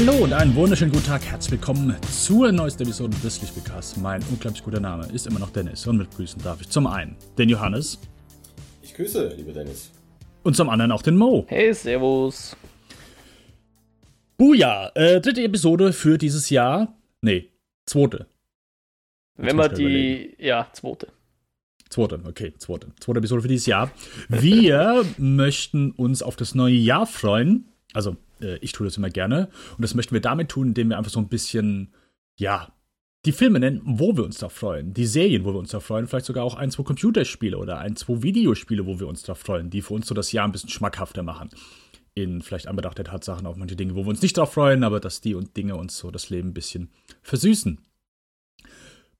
Hallo und einen wunderschönen guten Tag. Herzlich willkommen zur neuesten Episode des Lichtspielcasts. Mein unglaublich guter Name ist immer noch Dennis und mit grüßen darf ich zum einen den Johannes. Ich grüße, lieber Dennis. Und zum anderen auch den Mo. Hey, Servus. Buja, äh, dritte Episode für dieses Jahr. Nee, zweite. Wenn man die, ja, zweite. Zweite, okay, zweite. Zweite Episode für dieses Jahr. Wir möchten uns auf das neue Jahr freuen. Also, äh, ich tue das immer gerne. Und das möchten wir damit tun, indem wir einfach so ein bisschen, ja, die Filme nennen, wo wir uns da freuen. Die Serien, wo wir uns da freuen. Vielleicht sogar auch ein, zwei Computerspiele oder ein, zwei Videospiele, wo wir uns da freuen, die für uns so das Jahr ein bisschen schmackhafter machen. In vielleicht Anbedacht der Tatsachen auch manche Dinge, wo wir uns nicht drauf freuen, aber dass die und Dinge uns so das Leben ein bisschen versüßen.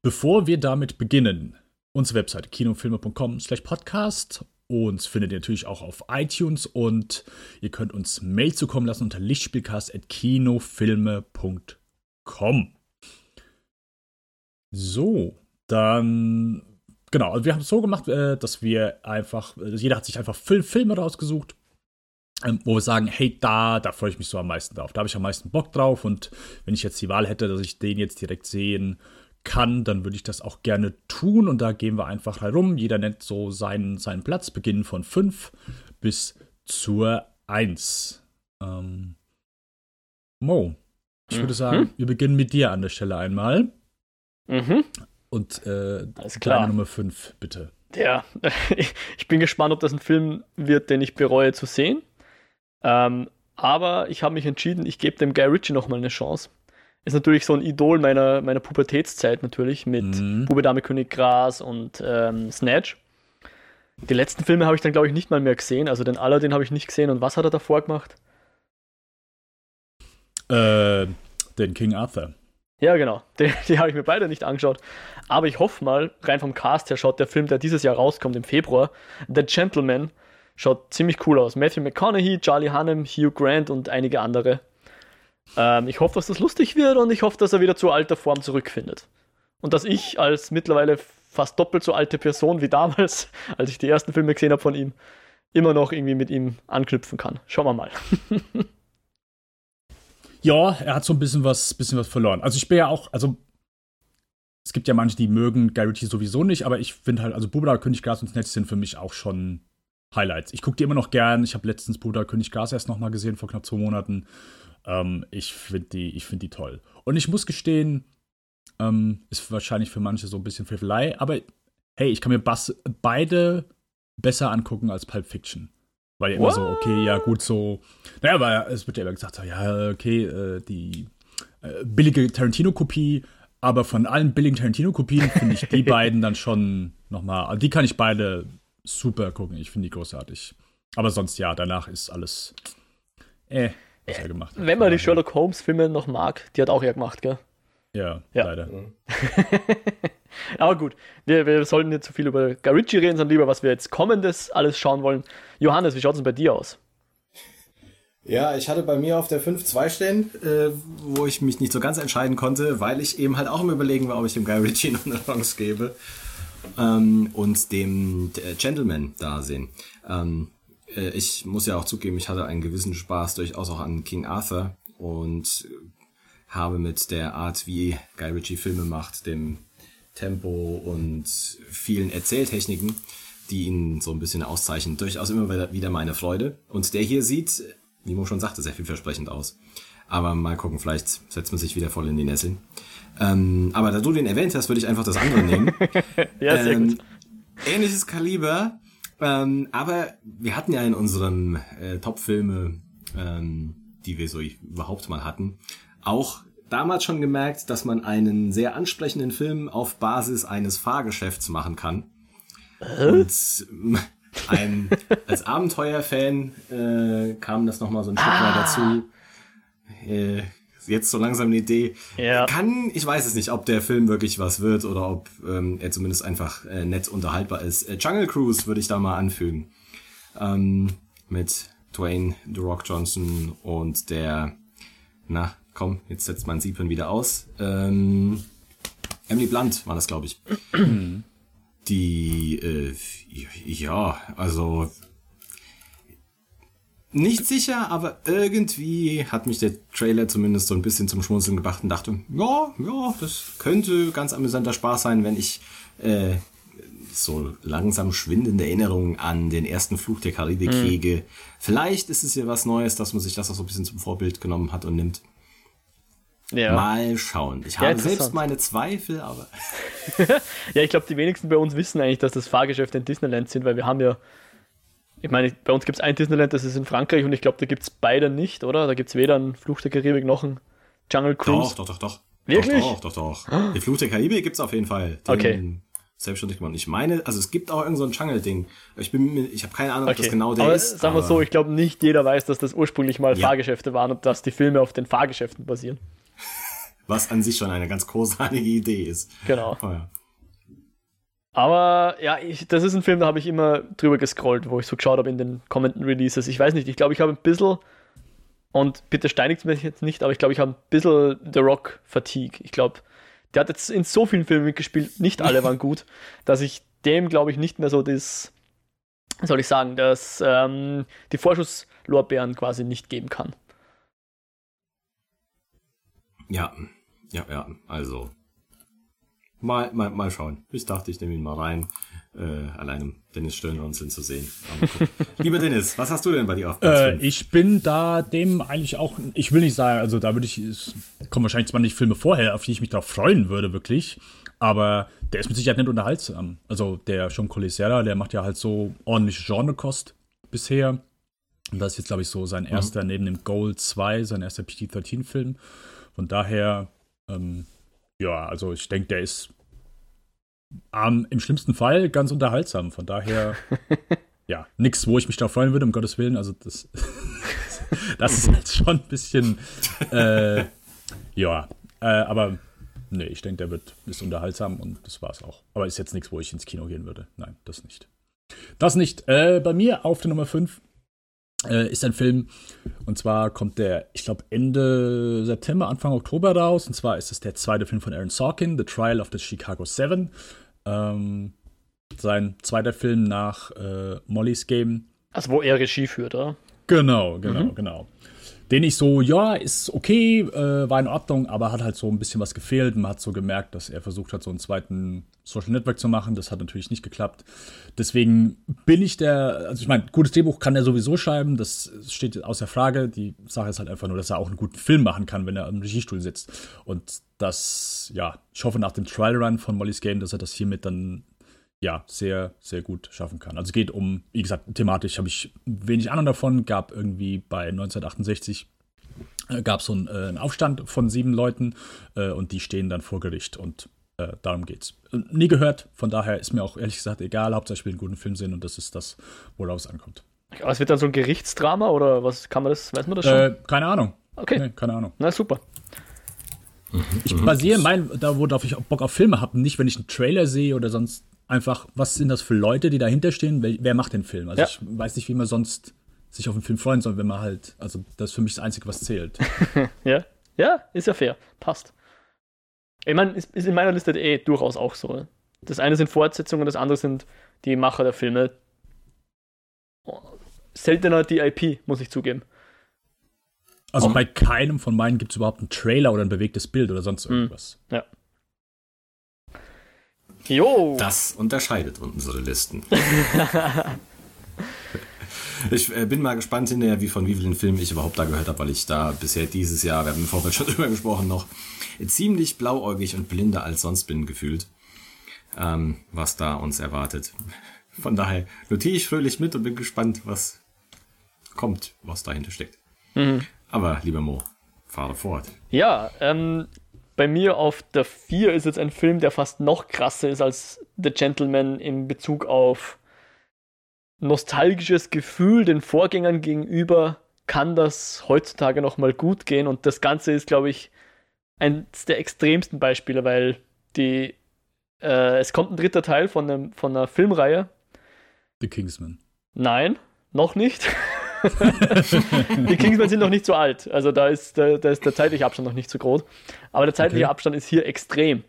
Bevor wir damit beginnen, unsere Webseite kinofilme.com slash podcast uns findet ihr natürlich auch auf iTunes und ihr könnt uns Mail zukommen lassen unter lichtspielcast.kinofilme.com. So, dann genau, also wir haben es so gemacht, äh, dass wir einfach, äh, jeder hat sich einfach Filme rausgesucht, ähm, wo wir sagen, hey, da, da freue ich mich so am meisten drauf. Da habe ich am meisten Bock drauf und wenn ich jetzt die Wahl hätte, dass ich den jetzt direkt sehen kann, dann würde ich das auch gerne tun. Und da gehen wir einfach herum. Jeder nennt so seinen, seinen Platz, beginnen von 5 bis zur 1. Ähm, Mo, ich würde sagen, mhm. wir beginnen mit dir an der Stelle einmal. Mhm. Und äh, Alles klar. Nummer 5, bitte. Ja, ich bin gespannt, ob das ein Film wird, den ich bereue zu sehen. Ähm, aber ich habe mich entschieden, ich gebe dem Guy Ritchie nochmal eine Chance ist natürlich so ein Idol meiner, meiner Pubertätszeit natürlich mit mhm. Bube Dame König Gras und ähm, Snatch. Die letzten Filme habe ich dann, glaube ich, nicht mal mehr gesehen. Also den Aladdin habe ich nicht gesehen. Und was hat er davor gemacht? Äh, den King Arthur. Ja, genau. Die, die habe ich mir beide nicht angeschaut. Aber ich hoffe mal, rein vom Cast her schaut der Film, der dieses Jahr rauskommt im Februar, The Gentleman, schaut ziemlich cool aus. Matthew McConaughey, Charlie Hunnam, Hugh Grant und einige andere. Ähm, ich hoffe, dass das lustig wird und ich hoffe, dass er wieder zur alter Form zurückfindet. Und dass ich als mittlerweile fast doppelt so alte Person wie damals, als ich die ersten Filme gesehen habe von ihm, immer noch irgendwie mit ihm anknüpfen kann. Schauen wir mal. ja, er hat so ein bisschen was, bisschen was verloren. Also ich bin ja auch, also es gibt ja manche, die mögen Guy sowieso nicht, aber ich finde halt, also Bubla, König Gas und Snatch sind für mich auch schon Highlights. Ich gucke die immer noch gern. Ich habe letztens Bruder König Gas erst noch mal gesehen, vor knapp zwei Monaten. Ähm, ich finde die, find die toll. Und ich muss gestehen, ähm, ist wahrscheinlich für manche so ein bisschen Frevelei, aber hey, ich kann mir Bass, beide besser angucken als Pulp Fiction. Weil immer so, okay, ja, gut, so. Naja, aber es wird ja immer gesagt, so, ja, okay, äh, die äh, billige Tarantino-Kopie, aber von allen billigen Tarantino-Kopien finde ich die beiden dann schon nochmal, also die kann ich beide super gucken. Ich finde die großartig. Aber sonst ja, danach ist alles. Äh, was er gemacht hat. Wenn man die Sherlock Holmes-Filme noch mag, die hat auch er gemacht, gell? Ja, ja. leider. Aber gut, wir, wir sollten nicht zu viel über Garici reden, sondern lieber, was wir jetzt kommendes alles schauen wollen. Johannes, wie schaut es denn bei dir aus? Ja, ich hatte bei mir auf der 5 zwei stehen, äh, wo ich mich nicht so ganz entscheiden konnte, weil ich eben halt auch im Überlegen war, ob ich dem Guy Ritchie noch eine Chance gebe ähm, und dem äh, Gentleman da sehen. Ähm, äh, ich muss ja auch zugeben, ich hatte einen gewissen Spaß durchaus auch an King Arthur und habe mit der Art, wie Guy Ritchie Filme macht, dem Tempo und vielen Erzähltechniken, die ihn so ein bisschen auszeichnen, durchaus immer wieder meine Freude. Und der hier sieht, wie Mo schon sagte, sehr vielversprechend aus. Aber mal gucken, vielleicht setzt man sich wieder voll in die Nesseln. Ähm, aber da du den erwähnt hast, würde ich einfach das andere nehmen. ja, sehr ähm, gut. Ähnliches Kaliber, ähm, aber wir hatten ja in unseren äh, Top-Filme, ähm, die wir so überhaupt mal hatten, auch damals schon gemerkt, dass man einen sehr ansprechenden Film auf Basis eines Fahrgeschäfts machen kann. Äh? Und ein, als Abenteuerfan äh, kam das nochmal so ein Stück ah. weit dazu. Äh, jetzt so langsam eine Idee. Ja. Kann, ich weiß es nicht, ob der Film wirklich was wird oder ob ähm, er zumindest einfach äh, nett unterhaltbar ist. Äh, Jungle Cruise würde ich da mal anfügen. Ähm, mit Dwayne The Rock Johnson und der, na, komm, jetzt setzt man Sieben wieder aus. Ähm, Emily Blunt war das, glaube ich. Die, äh, ja, also Nicht sicher, aber irgendwie hat mich der Trailer zumindest so ein bisschen zum Schmunzeln gebracht und dachte, ja, ja, das könnte ganz amüsanter Spaß sein, wenn ich äh, so langsam schwindende Erinnerungen an den ersten Fluch der Karibik mhm. hege. Vielleicht ist es ja was Neues, dass man sich das auch so ein bisschen zum Vorbild genommen hat und nimmt. Ja. Mal schauen. Ich habe selbst meine Zweifel, aber. ja, ich glaube, die wenigsten bei uns wissen eigentlich, dass das Fahrgeschäfte in Disneyland sind, weil wir haben ja. Ich meine, bei uns gibt es ein Disneyland, das ist in Frankreich und ich glaube, da gibt es beide nicht, oder? Da gibt es weder einen Fluch der Karibik noch einen Jungle Cruise. Doch, doch, doch, doch. Wirklich? Doch, doch, doch. doch. Den Fluch der Karibik gibt es auf jeden Fall. Den okay. Selbstständig gemacht. Ich meine, also es gibt auch irgend so ein Jungle-Ding. Ich bin ich habe keine Ahnung, okay. ob das genau der aber ist. Sagen wir so, ich glaube nicht jeder weiß, dass das ursprünglich mal ja. Fahrgeschäfte waren und dass die Filme auf den Fahrgeschäften basieren. Was an sich schon eine ganz großartige Idee ist. Genau. Oh, ja. Aber ja, ich, das ist ein Film, da habe ich immer drüber gescrollt, wo ich so geschaut habe in den kommenden Releases. Ich weiß nicht, ich glaube, ich habe ein bisschen, und bitte steinigt mich jetzt nicht, aber ich glaube, ich habe ein bisschen The Rock Fatigue. Ich glaube, der hat jetzt in so vielen Filmen mitgespielt, nicht alle waren gut, dass ich dem, glaube ich, nicht mehr so das, soll ich sagen, dass ähm, die Vorschusslorbeeren quasi nicht geben kann. Ja, ja, ja, also. Mal, mal, mal schauen. Ich dachte, ich nehme ihn mal rein. Äh, allein um Dennis Stirnrunzeln zu sehen. Lieber Dennis, was hast du denn bei dir auf äh, Ich bin da dem eigentlich auch, ich will nicht sagen, also da würde ich, es kommen wahrscheinlich zwar nicht Filme vorher, auf die ich mich darauf freuen würde, wirklich, aber der ist mit Sicherheit nicht unterhaltsam. Also der John Colisera, der macht ja halt so ordentliche Genrekost bisher. Und das ist jetzt, glaube ich, so sein mhm. erster, mhm. neben dem Goal 2, sein erster PT-13-Film. Von daher, ähm, ja, also ich denke, der ist ähm, im schlimmsten Fall ganz unterhaltsam. Von daher, ja, nichts, wo ich mich darauf freuen würde, um Gottes Willen. Also das, das ist halt schon ein bisschen, äh, ja, äh, aber nee, ich denke, der wird, ist unterhaltsam und das war's auch. Aber ist jetzt nichts, wo ich ins Kino gehen würde. Nein, das nicht. Das nicht. Äh, bei mir auf der Nummer 5 äh, ist ein Film, und zwar kommt der, ich glaube, Ende September, Anfang Oktober raus. Und zwar ist es der zweite Film von Aaron Sorkin, The Trial of the Chicago Seven. Ähm, sein zweiter Film nach äh, Molly's Game. Also, wo er Regie führt, oder? Genau, genau, mhm. genau den ich so, ja, ist okay, äh, war in Ordnung, aber hat halt so ein bisschen was gefehlt. Man hat so gemerkt, dass er versucht hat, so einen zweiten Social Network zu machen. Das hat natürlich nicht geklappt. Deswegen bin ich der, also ich meine, gutes Drehbuch kann er sowieso schreiben, das steht außer Frage. Die Sache ist halt einfach nur, dass er auch einen guten Film machen kann, wenn er am Regiestuhl sitzt. Und das, ja, ich hoffe nach dem Trial Run von Molly's Game, dass er das hiermit dann ja, sehr, sehr gut schaffen kann. Also es geht um, wie gesagt, thematisch habe ich wenig Ahnung davon. Gab irgendwie bei 1968 äh, gab so einen, äh, einen, Aufstand von sieben Leuten äh, und die stehen dann vor Gericht und äh, darum geht's. Nie gehört, von daher ist mir auch ehrlich gesagt egal, Hauptsache ich will einen guten Film sehen und das ist das, worauf es ankommt. Aber es wird dann so ein Gerichtsdrama oder was kann man das, weiß man das schon? Äh, keine Ahnung. Okay. Nee, keine Ahnung. Na super. Ich basiere mein, da worauf ich Bock auf Filme habe, nicht wenn ich einen Trailer sehe oder sonst einfach, was sind das für Leute, die dahinter stehen? Wer, wer macht den Film? Also ja. ich weiß nicht, wie man sonst sich auf einen Film freuen soll, wenn man halt, also das ist für mich das Einzige, was zählt. ja, ja, ist ja fair, passt. Ich meine, ist, ist in meiner Liste eh durchaus auch so. Das eine sind Fortsetzungen, das andere sind die Macher der Filme. Seltener die IP, muss ich zugeben. Also um. bei keinem von meinen gibt es überhaupt einen Trailer oder ein bewegtes Bild oder sonst hm. irgendwas. Ja. Jo. Das unterscheidet unsere Listen. ich äh, bin mal gespannt hinterher, wie von wie vielen Filmen ich überhaupt da gehört habe, weil ich da bisher dieses Jahr, wir haben im Vorfeld schon drüber gesprochen, noch ziemlich blauäugig und blinder als sonst bin gefühlt, ähm, was da uns erwartet. Von daher notiere ich fröhlich mit und bin gespannt, was kommt, was dahinter steckt. Mhm. Aber, lieber Mo, fahre fort. Ja, ähm, bei mir auf der 4 ist jetzt ein Film, der fast noch krasser ist als The Gentleman in Bezug auf nostalgisches Gefühl den Vorgängern gegenüber. Kann das heutzutage noch mal gut gehen? Und das Ganze ist, glaube ich, eines der extremsten Beispiele, weil die, äh, es kommt ein dritter Teil von, einem, von einer Filmreihe. The Kingsman. Nein, noch nicht. die Kingsmen sind noch nicht so alt. Also da ist, da, da ist der zeitliche Abstand noch nicht so groß. Aber der zeitliche okay. Abstand ist hier extrem.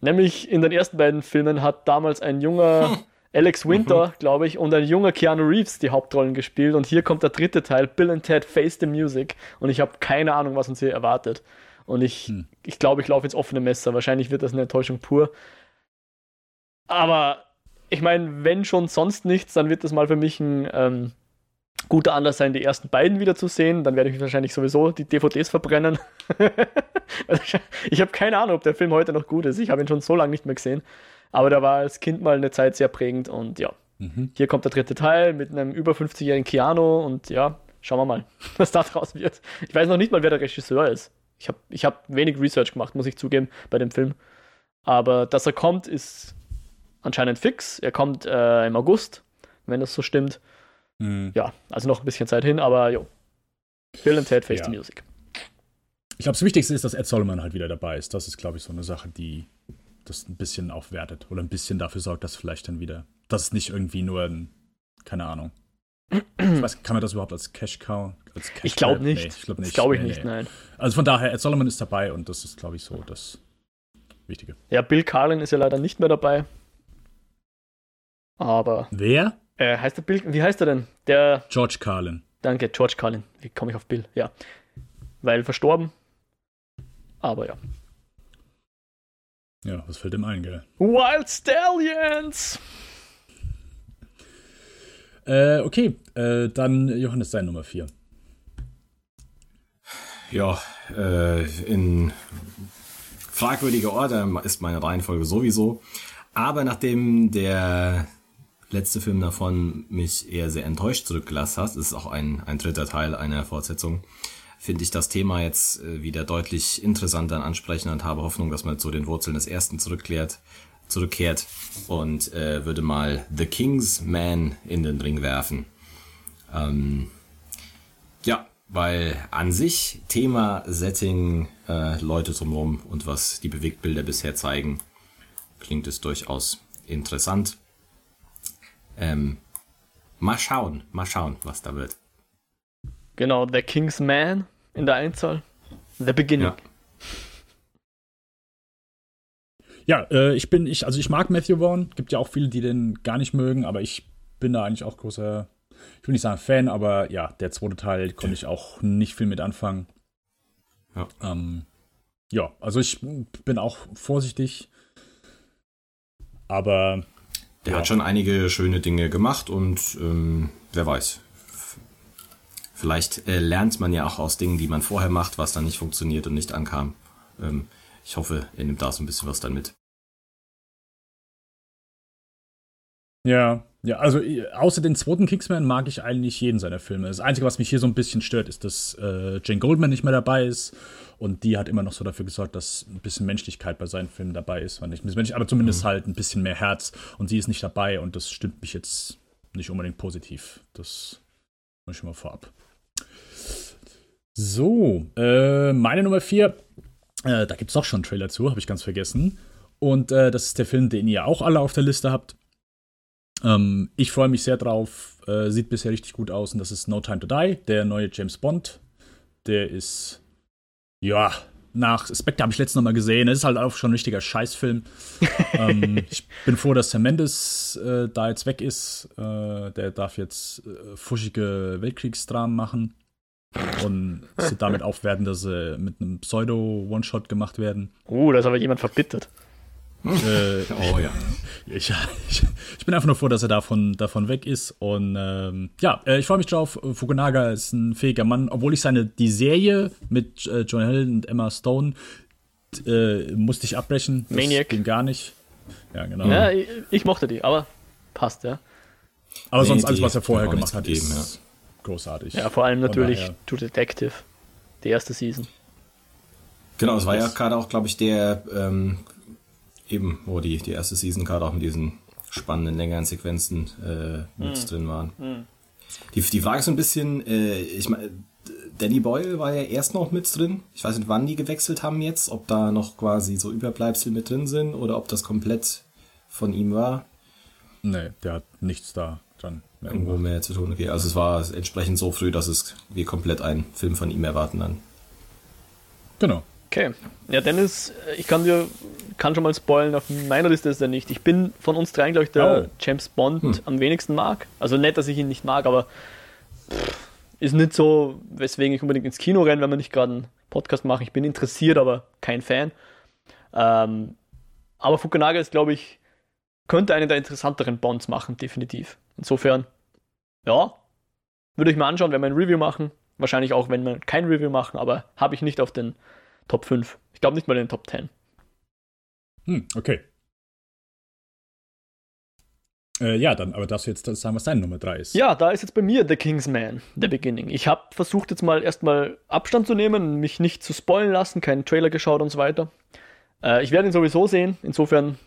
Nämlich in den ersten beiden Filmen hat damals ein junger Alex Winter, mhm. glaube ich, und ein junger Keanu Reeves die Hauptrollen gespielt. Und hier kommt der dritte Teil, Bill and Ted Face the Music. Und ich habe keine Ahnung, was uns hier erwartet. Und ich hm. ich, glaube, ich laufe ins offene Messer. Wahrscheinlich wird das eine Enttäuschung pur. Aber ich meine, wenn schon sonst nichts, dann wird das mal für mich ein ähm, guter Anlass sein, die ersten beiden wieder zu sehen. Dann werde ich wahrscheinlich sowieso die DVDs verbrennen. ich habe keine Ahnung, ob der Film heute noch gut ist. Ich habe ihn schon so lange nicht mehr gesehen. Aber der war als Kind mal eine Zeit sehr prägend und ja. Mhm. Hier kommt der dritte Teil mit einem über 50-jährigen Keanu und ja, schauen wir mal, was da draus wird. Ich weiß noch nicht mal, wer der Regisseur ist. Ich habe ich hab wenig Research gemacht, muss ich zugeben, bei dem Film. Aber dass er kommt, ist anscheinend fix. Er kommt äh, im August, wenn das so stimmt. Mhm. Ja, also noch ein bisschen Zeit hin, aber jo. Bill and Ted Face ja. the Music. Ich glaube, das Wichtigste ist, dass Ed Solomon halt wieder dabei ist. Das ist, glaube ich, so eine Sache, die das ein bisschen aufwertet oder ein bisschen dafür sorgt, dass vielleicht dann wieder, dass es nicht irgendwie nur ein, keine Ahnung. Ich weiß, kann man das überhaupt als Cash Cow? Als Cash ich glaube nicht. Nee, ich glaube nicht. Das glaube ich nee, nicht, nee. nein. Also von daher, Ed Solomon ist dabei und das ist, glaube ich, so das Wichtige. Ja, Bill Carlin ist ja leider nicht mehr dabei. Aber. Wer? Äh, heißt der Bill, wie heißt er denn? Der. George Carlin. Danke, George Carlin. Wie komme ich auf Bill? Ja. Weil verstorben. Aber ja. Ja, was fällt dem ein, gell? Wild Stallions! Äh, okay, äh, dann Johannes, dein Nummer 4. Ja, äh, in fragwürdiger Order ist meine Reihenfolge sowieso. Aber nachdem der letzte Film davon mich eher sehr enttäuscht zurückgelassen hat, ist auch ein, ein dritter Teil einer Fortsetzung, finde ich das Thema jetzt äh, wieder deutlich interessanter und ansprechender und habe Hoffnung, dass man zu den Wurzeln des ersten zurückkehrt, zurückkehrt und äh, würde mal The King's Man in den Ring werfen. Ähm, ja, weil an sich Thema, Setting, äh, Leute drumherum und was die Bewegtbilder bisher zeigen, klingt es durchaus interessant. Ähm, mal schauen, mal schauen, was da wird. Genau, The King's Man in der Einzahl. The Beginning. Ja. Ja, äh, ich bin, ich, also ich mag Matthew Vaughn. Gibt ja auch viele, die den gar nicht mögen, aber ich bin da eigentlich auch großer, ich will nicht sagen Fan, aber ja, der zweite Teil konnte ich auch nicht viel mit anfangen. Ja. Ähm, ja, also ich bin auch vorsichtig, aber. Der ja. hat schon einige schöne Dinge gemacht und ähm, wer weiß, Vielleicht äh, lernt man ja auch aus Dingen, die man vorher macht, was dann nicht funktioniert und nicht ankam. Ähm, ich hoffe, er nimmt da so ein bisschen was dann mit. Ja, ja, also äh, außer den zweiten Kingsman mag ich eigentlich jeden seiner Filme. Das Einzige, was mich hier so ein bisschen stört, ist, dass äh, Jane Goldman nicht mehr dabei ist. Und die hat immer noch so dafür gesorgt, dass ein bisschen Menschlichkeit bei seinen Filmen dabei ist. Nicht Mensch, aber zumindest mhm. halt ein bisschen mehr Herz. Und sie ist nicht dabei und das stimmt mich jetzt nicht unbedingt positiv. Das muss ich mal vorab. So, äh, meine Nummer 4, äh, da gibt es auch schon einen Trailer zu, habe ich ganz vergessen. Und äh, das ist der Film, den ihr auch alle auf der Liste habt. Ähm, ich freue mich sehr drauf, äh, sieht bisher richtig gut aus und das ist No Time to Die, der neue James Bond. Der ist, ja, nach Spectre habe ich letztens noch mal gesehen. Das ist halt auch schon ein richtiger Scheißfilm. ähm, ich bin froh, dass Sam Mendes äh, da jetzt weg ist. Äh, der darf jetzt äh, fuschige Weltkriegsdramen machen und sie damit aufwerten, dass sie mit einem Pseudo-One-Shot gemacht werden. Uh, da ist aber jemand verbittert. Äh, oh ja. Ich, ich, ich, bin einfach nur froh, dass er davon, davon weg ist. Und ähm, ja, äh, ich freue mich drauf. Fukunaga ist ein fähiger Mann, obwohl ich seine die Serie mit äh, John Hill und Emma Stone äh, musste ich abbrechen. Das Maniac. ging gar nicht. Ja, genau. Ja, ich, ich mochte die, aber passt, ja. Aber nee, sonst alles, was er vorher gemacht hat, ist. Ja großartig. Ja, vor allem natürlich True Detective, die erste Season. Genau, es war ja gerade auch, glaube ich, der ähm, eben, wo die, die erste Season gerade auch mit diesen spannenden, längeren Sequenzen äh, mit mm. drin waren. Mm. Die, die Frage ist so ein bisschen, äh, ich meine, Danny Boyle war ja erst noch mit drin. Ich weiß nicht, wann die gewechselt haben jetzt, ob da noch quasi so Überbleibsel mit drin sind oder ob das komplett von ihm war. Nee, der hat nichts da dran irgendwo mehr zu tun. Okay, also es war entsprechend so früh, dass es wir komplett einen Film von ihm erwarten dann. Genau. Okay. Ja, Dennis, ich kann dir kann schon mal spoilen, auf meiner Liste ist er nicht. Ich bin von uns dreien, glaube ich, der oh. James Bond hm. am wenigsten mag. Also nicht, dass ich ihn nicht mag, aber pff, ist nicht so, weswegen ich unbedingt ins Kino renne, wenn wir nicht gerade einen Podcast machen. Ich bin interessiert, aber kein Fan. Ähm, aber Fukunaga ist, glaube ich, könnte einen der interessanteren Bonds machen, definitiv. Insofern, ja, würde ich mir anschauen, wenn wir ein Review machen. Wahrscheinlich auch, wenn wir kein Review machen, aber habe ich nicht auf den Top 5. Ich glaube nicht mal in den Top 10. Hm, okay. Äh, ja, dann, aber darfst du jetzt sagen, was deine Nummer 3 ist? Ja, da ist jetzt bei mir The King's Man, The Beginning. Ich habe versucht, jetzt mal erstmal Abstand zu nehmen, mich nicht zu spoilen lassen, keinen Trailer geschaut und so weiter. Äh, ich werde ihn sowieso sehen, insofern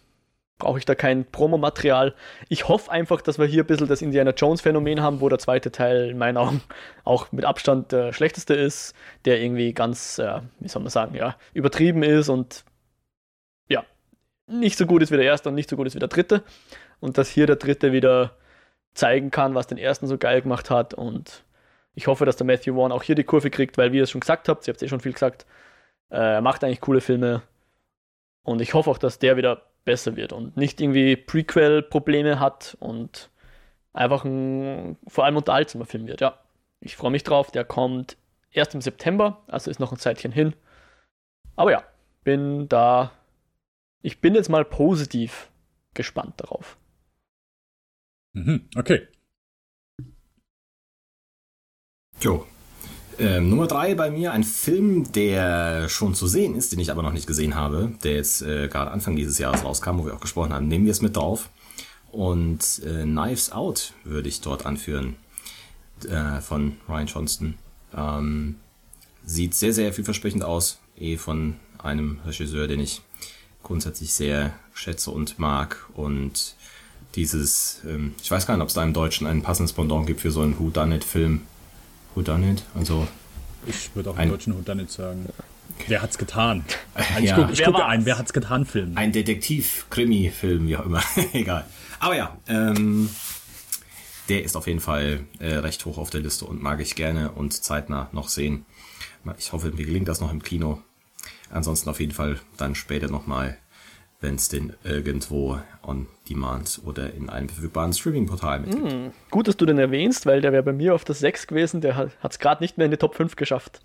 brauche ich da kein Promomaterial. Ich hoffe einfach, dass wir hier ein bisschen das Indiana Jones-Phänomen haben, wo der zweite Teil in meinen Augen auch mit Abstand der schlechteste ist, der irgendwie ganz, äh, wie soll man sagen, ja, übertrieben ist und nicht so gut ist wie der erste und nicht so gut ist wie der dritte. Und dass hier der dritte wieder zeigen kann, was den ersten so geil gemacht hat. Und ich hoffe, dass der Matthew Vaughn auch hier die Kurve kriegt, weil, wie ihr es schon gesagt habt, ihr habt es eh schon viel gesagt, äh, er macht eigentlich coole Filme. Und ich hoffe auch, dass der wieder besser wird und nicht irgendwie Prequel-Probleme hat und einfach ein vor allem unterhaltsamer Film wird. Ja, ich freue mich drauf. Der kommt erst im September, also ist noch ein Zeitchen hin. Aber ja, bin da. Ich bin jetzt mal positiv gespannt darauf. Mhm, okay. Jo, ähm, Nummer drei bei mir, ein Film, der schon zu sehen ist, den ich aber noch nicht gesehen habe, der jetzt äh, gerade Anfang dieses Jahres rauskam, wo wir auch gesprochen haben. Nehmen wir es mit drauf. Und äh, Knives Out würde ich dort anführen äh, von Ryan Johnston. Ähm, sieht sehr, sehr vielversprechend aus, eh von einem Regisseur, den ich grundsätzlich sehr schätze und mag. Und dieses, ähm, ich weiß gar nicht, ob es da im Deutschen ein passendes Pendant gibt für so einen Whodunit-Film Whodunit. Also ich würde auch im deutschen Whodunit sagen. Wer hat's getan? Ich ja. gucke ich gucke einen Wer hat's getan Film. Ein Detektiv-Krimi-Film, wie auch immer. Egal. Aber ja, ähm, der ist auf jeden Fall äh, recht hoch auf der Liste und mag ich gerne und zeitnah noch sehen. Ich hoffe, mir gelingt das noch im Kino. Ansonsten auf jeden Fall dann später nochmal wenn es den irgendwo on demand oder in einem verfügbaren Streaming-Portal mit gibt. Mm, gut, dass du den erwähnst, weil der wäre bei mir auf der 6 gewesen, der hat es gerade nicht mehr in die Top 5 geschafft.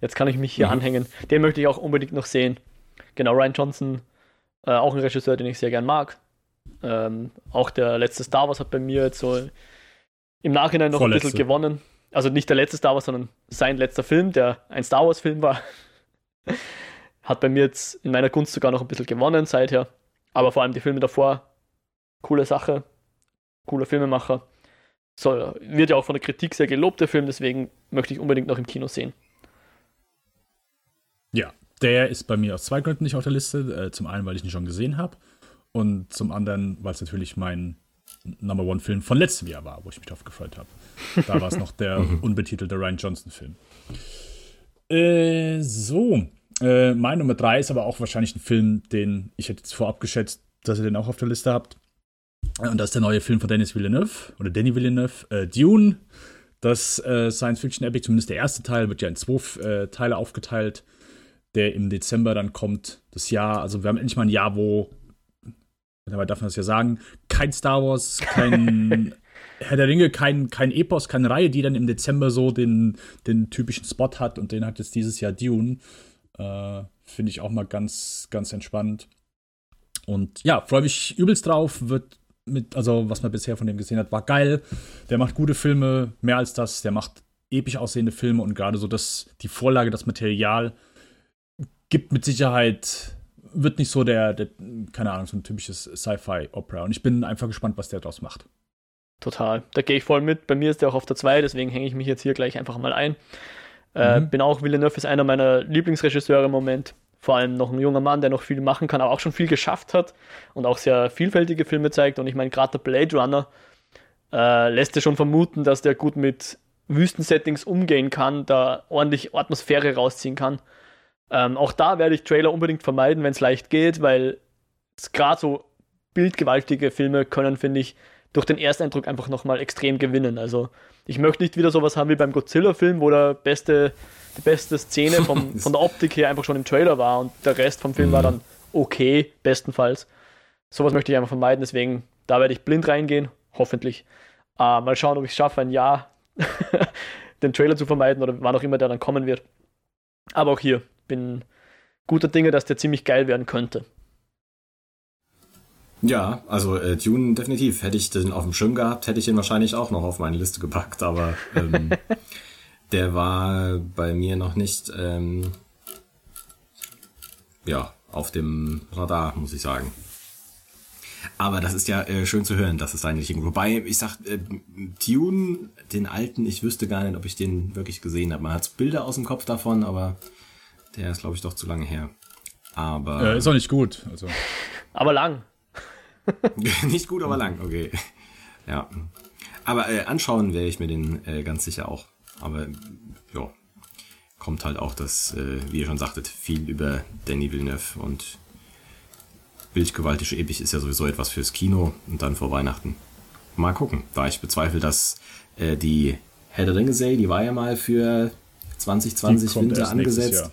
Jetzt kann ich mich hier mhm. anhängen. Den möchte ich auch unbedingt noch sehen. Genau, Ryan Johnson, äh, auch ein Regisseur, den ich sehr gern mag. Ähm, auch der letzte Star Wars hat bei mir jetzt so im Nachhinein noch Vorletzte. ein bisschen gewonnen. Also nicht der letzte Star Wars, sondern sein letzter Film, der ein Star Wars-Film war. Hat bei mir jetzt in meiner Gunst sogar noch ein bisschen gewonnen seither. Aber vor allem die Filme davor, coole Sache, cooler Filmemacher. So, wird ja auch von der Kritik sehr gelobt, der Film, deswegen möchte ich unbedingt noch im Kino sehen. Ja, der ist bei mir aus zwei Gründen nicht auf der Liste. Äh, zum einen, weil ich ihn schon gesehen habe. Und zum anderen, weil es natürlich mein Number One-Film von letztem Jahr war, wo ich mich darauf gefreut habe. Da war es noch der mhm. unbetitelte Ryan Johnson-Film. Äh, so, äh, mein Nummer drei ist aber auch wahrscheinlich ein Film, den ich hätte jetzt vorab geschätzt, dass ihr den auch auf der Liste habt. Und das ist der neue Film von Denis Villeneuve oder Danny Villeneuve, äh, Dune. Das äh, Science-Fiction-Epic, zumindest der erste Teil, wird ja in zwei äh, Teile aufgeteilt, der im Dezember dann kommt. Das Jahr, also wir haben endlich mal ein Jahr, wo, dabei darf man das ja sagen, kein Star Wars, kein Herr der Ringe, kein, kein Epos, keine Reihe, die dann im Dezember so den, den typischen Spot hat und den hat jetzt dieses Jahr Dune. Äh, Finde ich auch mal ganz, ganz entspannt. Und ja, freue mich übelst drauf. Wird mit, also was man bisher von dem gesehen hat, war geil. Der macht gute Filme, mehr als das. Der macht episch aussehende Filme und gerade so das, die Vorlage, das Material gibt mit Sicherheit, wird nicht so der, der keine Ahnung, so ein typisches Sci-Fi-Opera. Und ich bin einfach gespannt, was der daraus macht. Total. Da gehe ich voll mit. Bei mir ist der auch auf der 2, deswegen hänge ich mich jetzt hier gleich einfach mal ein. Äh, mhm. Bin auch, Villeneuve ist einer meiner Lieblingsregisseure im Moment. Vor allem noch ein junger Mann, der noch viel machen kann, aber auch schon viel geschafft hat und auch sehr vielfältige Filme zeigt. Und ich meine, gerade der Blade Runner äh, lässt ja schon vermuten, dass der gut mit Wüstensettings umgehen kann, da ordentlich Atmosphäre rausziehen kann. Ähm, auch da werde ich Trailer unbedingt vermeiden, wenn es leicht geht, weil gerade so bildgewaltige Filme können, finde ich, durch den Ersteindruck einfach nochmal extrem gewinnen. Also ich möchte nicht wieder sowas haben wie beim Godzilla-Film, wo der beste, die beste Szene vom, von der Optik her einfach schon im Trailer war und der Rest vom Film mhm. war dann okay, bestenfalls. Sowas möchte ich einfach vermeiden, deswegen da werde ich blind reingehen, hoffentlich. Uh, mal schauen, ob ich es schaffe, ein Jahr den Trailer zu vermeiden oder wann auch immer der dann kommen wird. Aber auch hier bin guter Dinge, dass der ziemlich geil werden könnte. Ja, also äh, Dune definitiv. Hätte ich den auf dem Schirm gehabt, hätte ich ihn wahrscheinlich auch noch auf meine Liste gepackt, aber ähm, der war bei mir noch nicht ähm, ja, auf dem Radar, muss ich sagen. Aber das ist ja äh, schön zu hören, dass es eigentlich ging. Wobei, ich sag, äh, Tune, den alten, ich wüsste gar nicht, ob ich den wirklich gesehen habe. Man hat Bilder aus dem Kopf davon, aber der ist, glaube ich, doch zu lange her. Aber. Äh, ist auch nicht gut. Also. Aber lang. nicht gut, aber lang, okay. Ja. Aber äh, anschauen werde ich mir den äh, ganz sicher auch. Aber ja, kommt halt auch das, äh, wie ihr schon sagtet, viel über Danny Villeneuve und bildgewaltige Epich ist ja sowieso etwas fürs Kino und dann vor Weihnachten. Mal gucken, da ich bezweifle, dass äh, die Herr der Ringe Serie, die war ja mal für 2020 Winter angesetzt.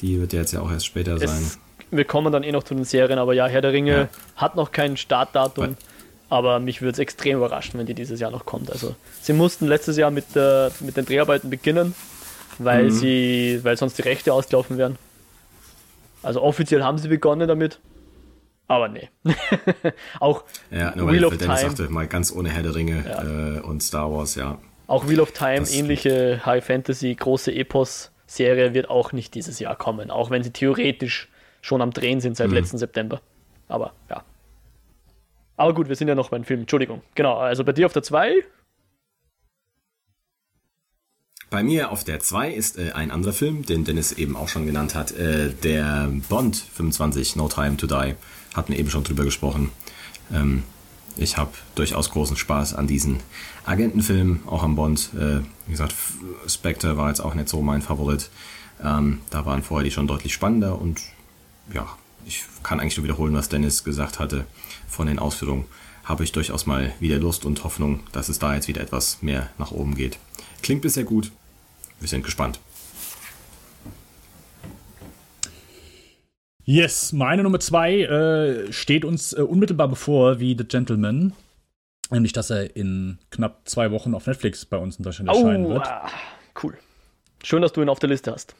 Die wird ja jetzt ja auch erst später es, sein. Wir kommen dann eh noch zu den Serien, aber ja, Herr der Ringe ja. hat noch kein Startdatum. aber mich würde es extrem überraschen, wenn die dieses Jahr noch kommt. Also sie mussten letztes Jahr mit, äh, mit den Dreharbeiten beginnen, weil mhm. sie, weil sonst die Rechte ausgelaufen wären. Also offiziell haben sie begonnen damit, aber nee. auch ja, nur Wheel of Time. sagte, mal ganz ohne Herr der Ringe ja. äh, und Star Wars, ja. Auch Wheel of Time, das ähnliche High Fantasy, große Epos-Serie wird auch nicht dieses Jahr kommen, auch wenn sie theoretisch schon am Drehen sind seit mhm. letzten September. Aber ja. Aber gut, wir sind ja noch beim Film. Entschuldigung. Genau, also bei dir auf der 2 bei mir auf der 2 ist äh, ein anderer Film, den Dennis eben auch schon genannt hat, äh, der Bond 25 No Time to Die. Hatten eben schon drüber gesprochen. Ähm, ich habe durchaus großen Spaß an diesen Agentenfilmen, auch am Bond. Äh, wie gesagt, Spectre war jetzt auch nicht so mein Favorit. Ähm, da waren vorher die schon deutlich spannender und ja, ich kann eigentlich nur wiederholen, was Dennis gesagt hatte. Von den Ausführungen habe ich durchaus mal wieder Lust und Hoffnung, dass es da jetzt wieder etwas mehr nach oben geht. Klingt bisher gut, wir sind gespannt. Yes, meine Nummer zwei äh, steht uns äh, unmittelbar bevor wie The Gentleman. Nämlich, dass er in knapp zwei Wochen auf Netflix bei uns in Deutschland erscheinen oh, wird. Ah, cool. Schön, dass du ihn auf der Liste hast.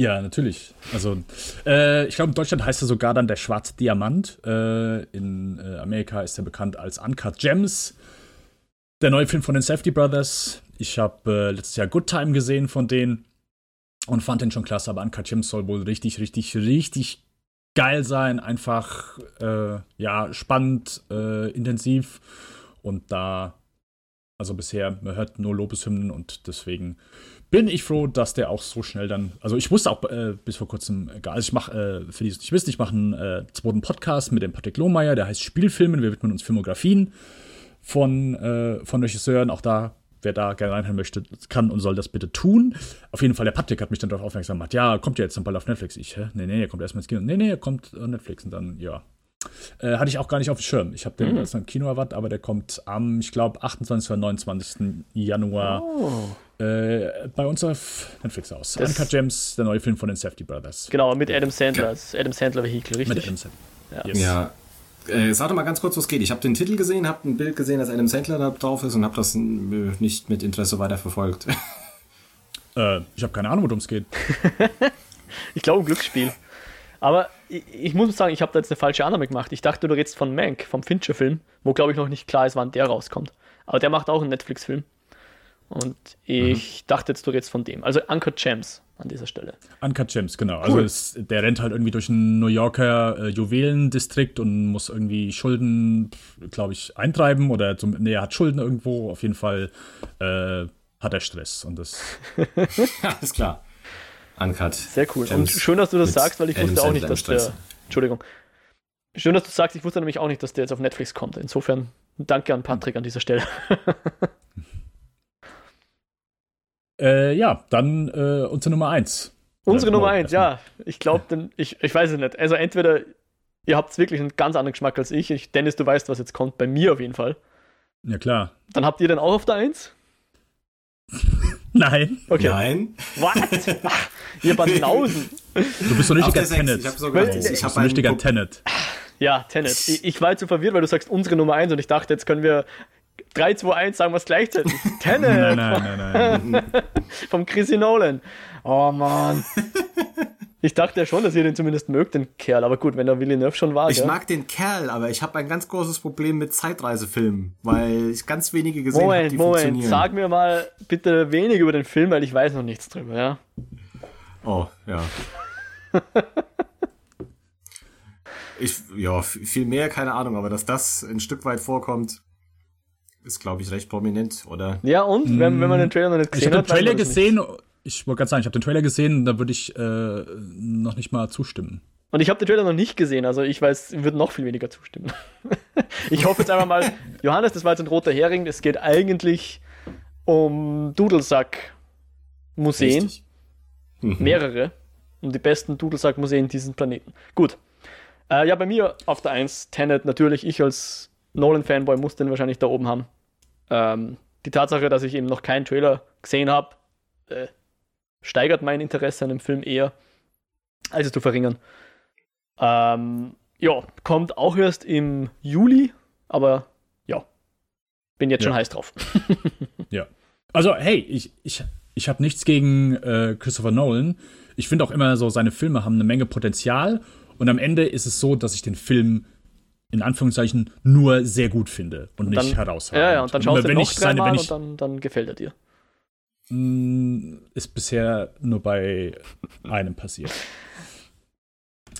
Ja, natürlich. Also, äh, ich glaube, in Deutschland heißt er sogar dann der schwarze Diamant. Äh, in äh, Amerika ist er bekannt als Uncut Gems. Der neue Film von den Safety Brothers. Ich habe äh, letztes Jahr Good Time gesehen von denen und fand den schon klasse, aber Uncut Gems soll wohl richtig, richtig, richtig geil sein. Einfach, äh, ja, spannend, äh, intensiv und da, also bisher, man hört nur Lobeshymnen und deswegen bin ich froh, dass der auch so schnell dann. Also ich wusste auch äh, bis vor kurzem, egal, also ich mache, äh, für die es nicht wissen, ich mache einen äh, zweiten Podcast mit dem Patrick Lohmeier, der heißt Spielfilmen. Wir widmen uns Filmografien von, äh, von Regisseuren. Auch da wer da gerne reinhören möchte, kann und soll das bitte tun. Auf jeden Fall, der Patrick hat mich dann darauf aufmerksam gemacht, ja, kommt ja jetzt dann bald auf Netflix. Ich, hä? Nee, nee, er kommt erstmal ins Kino. Nee, nee, er kommt auf Netflix und dann, ja. Äh, hatte ich auch gar nicht auf dem Schirm. Ich habe den mhm. erst im Kino erwartet, aber der kommt am, ich glaube, 28. oder 29. Januar oh. Äh, bei uns auf Netflix aus. Das Uncut Gems, der neue Film von den Safety Brothers. Genau, mit Adam Sandler, das Adam Sandler-Vehikel, richtig? Mit Adam Sandler. Ja. Yes. ja, äh, sag doch mal ganz kurz, was geht. Ich habe den Titel gesehen, habe ein Bild gesehen, dass Adam Sandler da drauf ist und habe das nicht mit Interesse weiterverfolgt. Äh, ich habe keine Ahnung, worum es geht. ich glaube, ein Glücksspiel. Aber ich, ich muss sagen, ich habe da jetzt eine falsche Annahme gemacht. Ich dachte, du redest von Mank, vom Fincher-Film, wo, glaube ich, noch nicht klar ist, wann der rauskommt. Aber der macht auch einen Netflix-Film. Und ich mhm. dachte jetzt, du redest von dem. Also Uncut Gems an dieser Stelle. Uncut Gems, genau. Also cool. Also es, der rennt halt irgendwie durch einen New Yorker äh, Juwelendistrikt und muss irgendwie Schulden, glaube ich, eintreiben oder zum, nee, er hat Schulden irgendwo. Auf jeden Fall äh, hat er Stress und das. Alles klar. Uncut. Sehr cool. Gems und schön, dass du das sagst, weil ich wusste auch nicht, dass der. Entschuldigung. Schön, dass du sagst, ich wusste nämlich auch nicht, dass der jetzt auf Netflix kommt. Insofern danke an Patrick an dieser Stelle. Äh, ja, dann äh, unsere Nummer 1. Unsere Nummer 1, ja. Ich glaube, ich, ich weiß es nicht. Also entweder Ihr habt wirklich einen ganz anderen Geschmack als ich. ich. Dennis, du weißt, was jetzt kommt. Bei mir auf jeden Fall. Ja, klar. Dann habt ihr den auch auf der 1? Nein. Okay. Nein. What? Ihr Banausen. Du bist so ein richtiger. Tenet. Ich hab so Du gedacht, Weil- ich hab so ein richtiger Tenet. Ja, Tenet. Ich, ich war jetzt so verwirrt, weil du sagst unsere Nummer 1 und ich dachte, jetzt können wir 3, 2, 1 sagen wir es gleichzeitig. Tenet Nein, nein, nein, nein. vom Chrissy Nolan. Oh Mann. Ich dachte ja schon, dass ihr den zumindest mögt, den Kerl. Aber gut, wenn der Villeneuve schon war. Ich gell? mag den Kerl, aber ich habe ein ganz großes Problem mit Zeitreisefilmen, weil ich ganz wenige gesehen habe, Moment, die Moment. funktionieren. Sag mir mal bitte wenig über den Film, weil ich weiß noch nichts drüber, ja? Oh, ja. ich, ja, viel mehr, keine Ahnung, aber dass das ein Stück weit vorkommt, ist, glaube ich, recht prominent, oder? Ja, und? Wenn, wenn man den Trailer noch nicht Ich gesehen habe hat, den Trailer weiß man das gesehen. Ich wollte gerade sagen, ich habe den Trailer gesehen, da würde ich äh, noch nicht mal zustimmen. Und ich habe den Trailer noch nicht gesehen, also ich weiß, würde noch viel weniger zustimmen. ich hoffe jetzt einfach mal, Johannes, das war jetzt ein roter Hering, es geht eigentlich um Dudelsack-Museen. Mhm. mehrere. Um die besten Dudelsack-Museen diesen Planeten. Gut. Äh, ja, bei mir auf der 1 Tenet natürlich. Ich als Nolan-Fanboy muss den wahrscheinlich da oben haben. Ähm, die Tatsache, dass ich eben noch keinen Trailer gesehen habe, äh, steigert mein Interesse an dem Film eher, als es zu verringern. Ähm, ja, kommt auch erst im Juli, aber ja, bin jetzt schon Ja. heiß drauf. Ja. Also, hey, ich, ich, ich habe nichts gegen äh, Christopher Nolan. Ich finde auch immer so, seine Filme haben eine Menge Potenzial. Und am Ende ist es so, dass ich den Film in Anführungszeichen nur sehr gut finde und nicht Dann- herausragend. Ja, ja, und dann schaust du wenn noch ich seine, wenn ich, und dann, dann gefällt er dir. Mm, ist bisher nur bei einem passiert.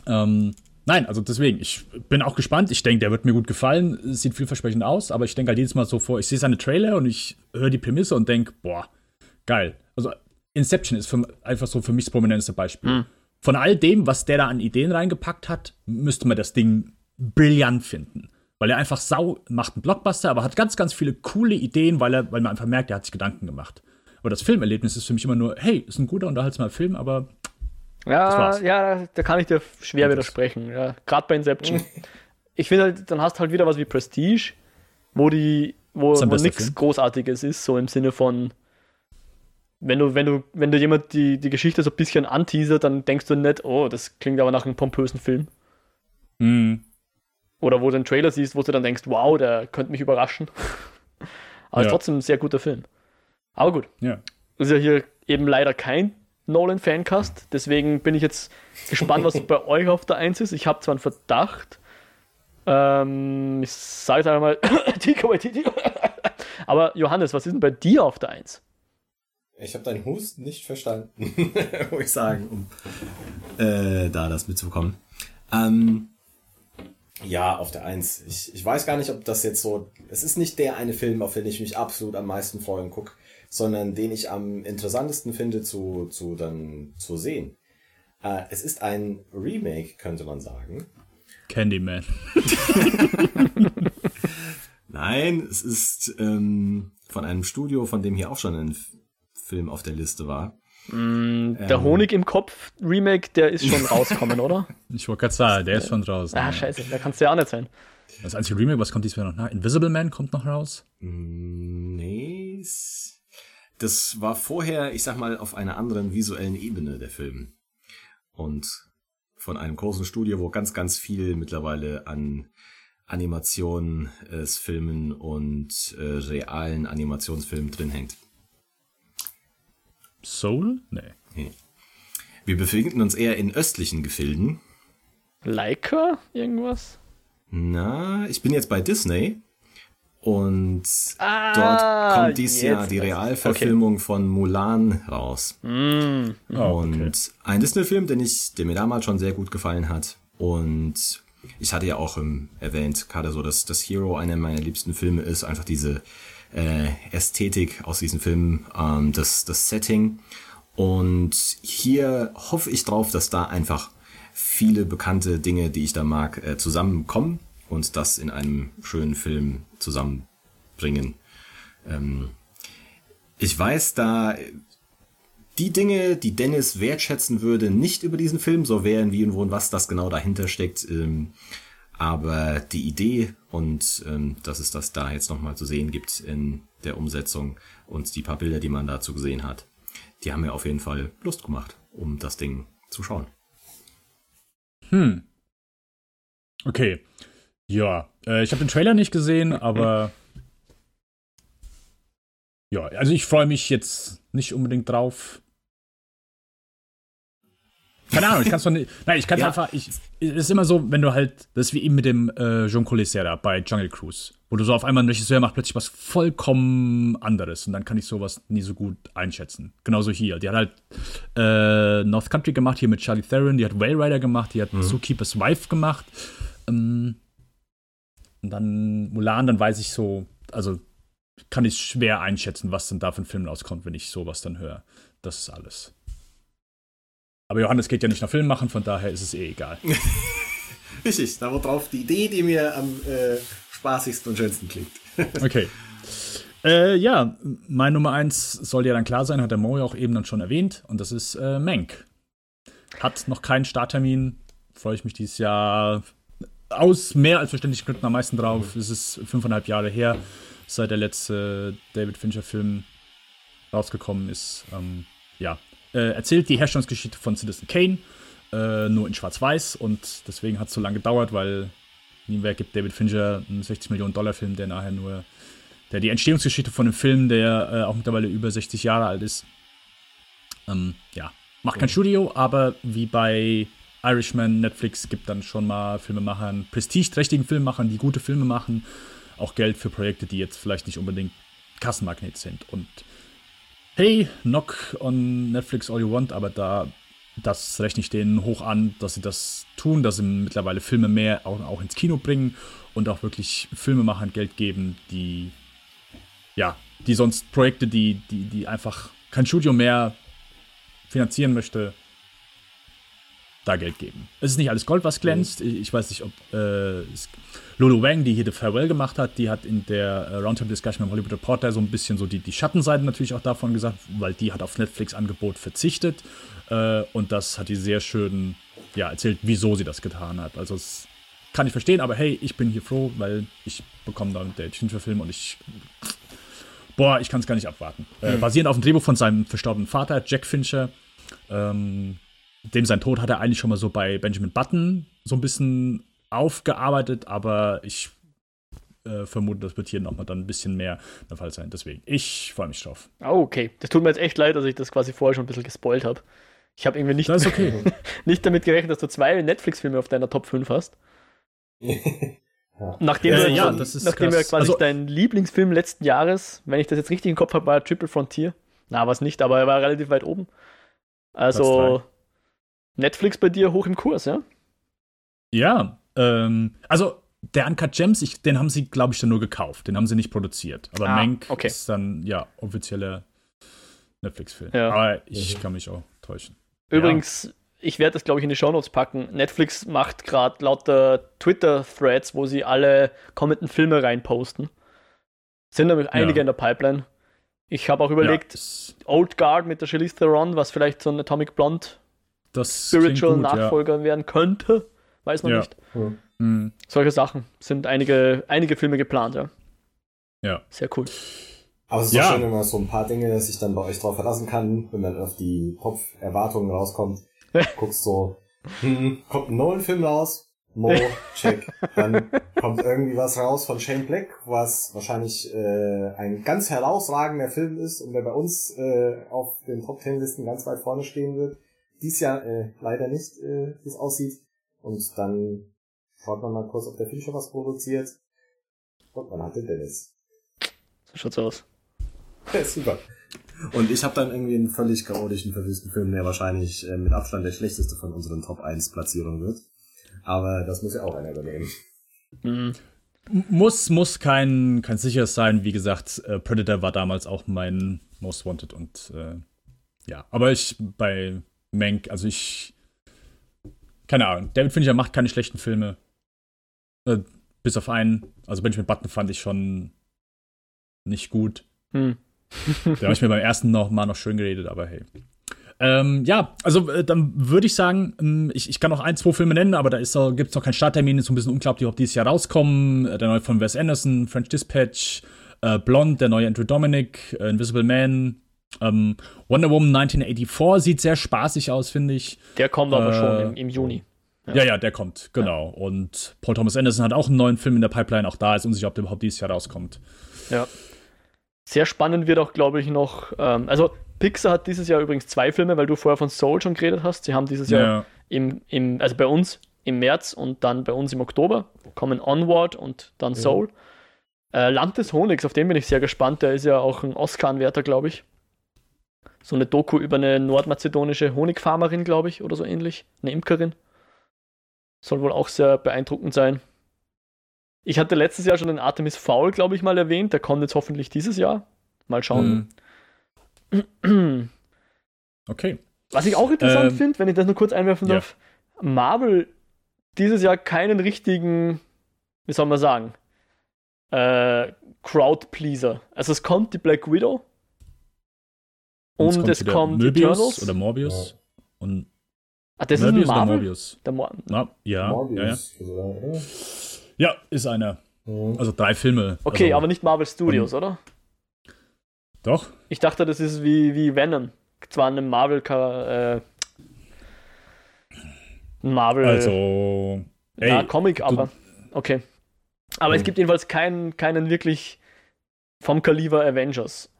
Ähm, nein, also deswegen, ich bin auch gespannt. Ich denke, der wird mir gut gefallen. Sieht vielversprechend aus, aber ich denke halt jedes Mal so vor, ich sehe seine Trailer und ich höre die Prämisse und denke, boah, geil. Also Inception ist für, einfach so für mich das prominenteste Beispiel. Von all dem, was der da an Ideen reingepackt hat, müsste man das Ding brillant finden. Weil er einfach sau macht einen Blockbuster, aber hat ganz, ganz viele coole Ideen, weil, er, weil man einfach merkt, er hat sich Gedanken gemacht. Aber das Filmerlebnis ist für mich immer nur, hey, ist ein guter, unterhaltsamer Film, aber Ja, ja, da kann ich dir schwer widersprechen. Ja, Gerade bei Inception. ich finde halt, dann hast du halt wieder was wie Prestige, wo die, wo, wo nichts. Großartiges ist, so im Sinne von, wenn du, wenn du, wenn du jemand die, die Geschichte so ein bisschen anteasert, dann denkst du nicht, oh, das klingt aber nach einem pompösen Film. hm, Oder wo du den Trailer siehst, wo du dann denkst, wow, der könnte mich überraschen. aber ist Ja. trotzdem ein sehr guter Film. Aber gut. ja. ist ja hier eben leider kein Nolan-Fancast. Deswegen bin ich jetzt gespannt, was bei euch auf der 1 ist. Ich habe zwar einen Verdacht. Ähm, ich sage jetzt einfach mal Tico bei Tico. Aber Johannes, was ist denn bei dir auf der 1? Ich habe deinen Hust nicht verstanden, muss ich sagen, um äh, da das mitzubekommen. Ähm, ja, auf der Eins. Ich, ich weiß gar nicht, ob das jetzt so. Es ist nicht der eine Film, auf den ich mich absolut am meisten freue und gucke, sondern den ich am interessantesten finde zu, zu dann zu sehen. Äh, es ist ein Remake, könnte man sagen. Candyman. Nein, es ist ähm, von einem Studio, von dem hier auch schon ein Film auf der Liste war. Der Ähm. Honig im Kopf Remake, der ist schon rausgekommen, oder? Ich wollte gerade sagen, der ist schon draußen. Ah, scheiße, da kannst du ja auch nicht sein. Das einzige Remake, was kommt diesmal noch nach? Invisible Man kommt noch raus. Mm, Nee. Das war vorher, ich sag mal, auf einer anderen visuellen Ebene der Film. Und von einem großen Studio, wo ganz, ganz viel mittlerweile an Animationen, äh, Filmen und äh, realen Animationsfilmen drin hängt. Soul? Nee. Wir befinden uns eher in östlichen Gefilden. Leica? Irgendwas? Na, ich bin jetzt bei Disney und Ah, dort kommt dieses Jahr die. Realverfilmung von Mulan raus. Mm, Oh, okay. Und ein Disney-Film, den ich, der mir damals schon sehr gut gefallen hat. Und ich hatte ja auch ähm, erwähnt, gerade so, dass das Hero einer meiner liebsten Filme ist. Einfach diese äh, Ästhetik aus diesen Filmen, ähm, das, das Setting. Und hier hoffe ich drauf, dass da einfach viele bekannte Dinge, die ich da mag, äh, zusammenkommen und das in einem schönen Film zusammenbringen. Ähm, ich weiß, da die Dinge, die Dennis wertschätzen würde, nicht über diesen Film, so wären wie und wo und was das genau dahinter steckt. Ähm, aber die Idee und ähm, dass es das da jetzt nochmal zu sehen gibt in der Umsetzung und die paar Bilder, die man dazu gesehen hat, die haben mir auf jeden Fall Lust gemacht, um das Ding zu schauen. Hm. Okay. Ja, äh, ich habe den Trailer nicht gesehen, aber ja, also ich freue mich jetzt nicht unbedingt drauf. Keine Ahnung, ich kann es doch nicht. Nein, ich kann es ja. einfach. Ich, es ist immer so, wenn du halt. Das ist wie eben mit dem äh, Jean Colissera bei Jungle Cruise. Wo du so auf einmal ein Regisseur macht plötzlich was vollkommen anderes. Und dann kann ich sowas nie so gut einschätzen. Genauso hier. Die hat halt äh, North Country gemacht, hier mit Charlie Theron. Die hat Whale Rider gemacht. Die hat mhm. Zookeeper's Wife gemacht. Ähm, und dann Mulan, dann weiß ich so. Also kann ich schwer einschätzen, was denn da für ein Film rauskommt, wenn ich sowas dann höre. Das ist alles. Aber Johannes geht ja nicht nach Film machen, von daher ist es eh egal. Richtig, da war drauf die Idee, die mir am äh, spaßigsten und schönsten klingt. okay. Äh, ja, mein Nummer 1 soll ja dann klar sein, hat der Mo ja auch eben dann schon erwähnt, und das ist äh, Menk. Hat noch keinen Starttermin, freue ich mich dieses Jahr aus mehr als verständlichen Gründen am meisten drauf. Mhm. Es ist fünfeinhalb Jahre her, seit der letzte David Fincher-Film rausgekommen ist. Ähm, ja, äh, erzählt die Herstellungsgeschichte von Citizen Kane, äh, nur in Schwarz-Weiß und deswegen hat es so lange gedauert, weil Nienwerk gibt David Fincher einen 60 Millionen Dollar Film, der nachher nur, der die Entstehungsgeschichte von einem Film, der äh, auch mittlerweile über 60 Jahre alt ist, ähm, ja, macht kein Studio, aber wie bei Irishman, Netflix gibt dann schon mal Filmemachern, prestigeträchtigen Filmemachern, die gute Filme machen, auch Geld für Projekte, die jetzt vielleicht nicht unbedingt Kassenmagnet sind. Und hey, knock on Netflix all you want, aber da, das rechne ich denen hoch an, dass sie das tun, dass sie mittlerweile Filme mehr auch, auch ins Kino bringen und auch wirklich Filmemachern Geld geben, die, ja, die sonst Projekte, die, die, die einfach kein Studio mehr finanzieren möchte, da Geld geben. Es ist nicht alles Gold, was glänzt. Mhm. Ich weiß nicht, ob äh, Lolo Wang, die hier The Farewell gemacht hat, die hat in der äh, Roundtable Discussion beim Hollywood Reporter so ein bisschen so die, die Schattenseiten natürlich auch davon gesagt, weil die hat auf Netflix-Angebot verzichtet. Äh, und das hat die sehr schön ja, erzählt, wieso sie das getan hat. Also es kann ich verstehen, aber hey, ich bin hier froh, weil ich bekomme da den Fincher-Film und ich boah, ich kann es gar nicht abwarten. Äh, mhm. basierend auf dem Drehbuch von seinem verstorbenen Vater, Jack Fincher. Ähm, dem sein Tod hat er eigentlich schon mal so bei Benjamin Button so ein bisschen aufgearbeitet, aber ich äh, vermute, das wird hier nochmal dann ein bisschen mehr der Fall sein. Deswegen, ich freue mich drauf. Oh, okay. Das tut mir jetzt echt leid, dass ich das quasi vorher schon ein bisschen gespoilt habe. Ich habe irgendwie nicht, okay. nicht damit gerechnet, dass du zwei Netflix-Filme auf deiner Top 5 hast. Nachdem, äh, du, ja, nachdem ja quasi also, dein Lieblingsfilm letzten Jahres, wenn ich das jetzt richtig im Kopf habe, war Triple Frontier. Na, war es nicht, aber er war relativ weit oben. Also, Netflix bei dir hoch im Kurs, ja? Ja, ähm, also der Uncut Gems, ich, den haben sie, glaube ich, dann nur gekauft. Den haben sie nicht produziert. Aber ah, Mank okay. ist dann, ja, offizieller Netflix-Film. Ja. Aber ich mhm. kann mich auch täuschen. Übrigens, ja. ich werde das, glaube ich, in die Shownotes packen. Netflix macht gerade lauter Twitter-Threads, wo sie alle kommenden Filme reinposten. Sind nämlich einige ja. in der Pipeline. Ich habe auch überlegt, Old Guard mit der Charlize Theron, was vielleicht so ein Atomic Blonde das Spiritual gut, Nachfolger ja. werden könnte. Weiß man ja. nicht. Mhm. Solche Sachen sind einige, einige Filme geplant, ja. Ja. Sehr cool. Aber es ist ja. auch schön, wenn man so ein paar Dinge sich dann bei euch drauf verlassen kann, wenn man auf die Top-Erwartungen rauskommt. guckst so, hm, kommt ein Nolan-Film raus, Mo, check. Dann kommt irgendwie was raus von Shane Black, was wahrscheinlich äh, ein ganz herausragender Film ist und der bei uns äh, auf den Top Ten Listen ganz weit vorne stehen wird. Dies Jahr äh, leider nicht, äh, wie es aussieht. Und dann schaut man mal kurz, ob der Film schon was produziert. Und man hat den Dennis. So schaut's aus. Ja, super. Und ich habe dann irgendwie einen völlig chaotischen, verwüsten Film, der wahrscheinlich äh, mit Abstand der schlechteste von unseren Top 1 Platzierungen wird. Aber das muss ja auch einer übernehmen. Mhm. Muss, muss kein, kein sicheres sein. Wie gesagt, äh, Predator war damals auch mein Most Wanted und äh, ja, aber ich bei Mank, also ich. Keine Ahnung. David Fincher macht keine schlechten Filme. Äh, bis auf einen. Also Benjamin Button fand ich schon nicht gut. Hm. da habe ich mir beim ersten noch mal noch schön geredet, aber hey. Ähm, ja, also äh, dann würde ich sagen, ähm, ich, ich kann noch ein, zwei Filme nennen, aber da äh, gibt es noch keinen Starttermin, ist so ein bisschen unklar, ob die dieses Jahr rauskommen. Äh, der neue von Wes Anderson, French Dispatch, äh, Blonde, der neue Andrew Dominic, äh, Invisible Man, ähm, Wonder Woman 1984 sieht sehr spaßig aus, finde ich. Der kommt aber schon im, im Juni. Ja. ja, ja, der kommt, genau. Ja. Und Paul Thomas Anderson hat auch einen neuen Film in der Pipeline, auch da ist unsicher, ob der überhaupt dieses Jahr rauskommt. Ja. Sehr spannend wird auch, glaube ich, noch, ähm, also Pixar hat dieses Jahr übrigens zwei Filme, weil du vorher von Soul schon geredet hast. Sie haben dieses Jahr ja. im, im, also bei uns im März und dann bei uns im Oktober kommen Onward und dann Soul. Äh, Land des Honigs, auf den bin ich sehr gespannt. Der ist ja auch ein Oscar-Anwärter, glaube ich. So eine Doku über eine nordmazedonische Honigfarmerin, glaube ich, oder so ähnlich. Eine Imkerin. Soll wohl auch sehr beeindruckend sein. Ich hatte letztes Jahr schon den Artemis Fowl, glaube ich, mal erwähnt. Der kommt jetzt hoffentlich dieses Jahr. Mal schauen. Hm. okay. Was ich auch interessant ähm, finde, wenn ich das nur kurz einwerfen ja. darf, Marvel dieses Jahr keinen richtigen, wie soll man sagen, äh, Crowd-Pleaser. Also es kommt die Black Widow und, und es kommt, Möbius Eternals. oder Morbius ja. und Ah, das Möbius ist ein Marvel? Morbius? Der Mo Na, ja, Morbius, ja, ja. ja, ist einer. Mhm. Also drei Filme. Okay, also, aber nicht Marvel Studios, oder? Doch. Ich dachte, das ist wie, wie Venom. Zwar eine Marvel äh, Marvel. Also. Ey, ja, Comic, aber. Okay. Aber es gibt jedenfalls keinen, keinen wirklich vom Kaliber Avengers.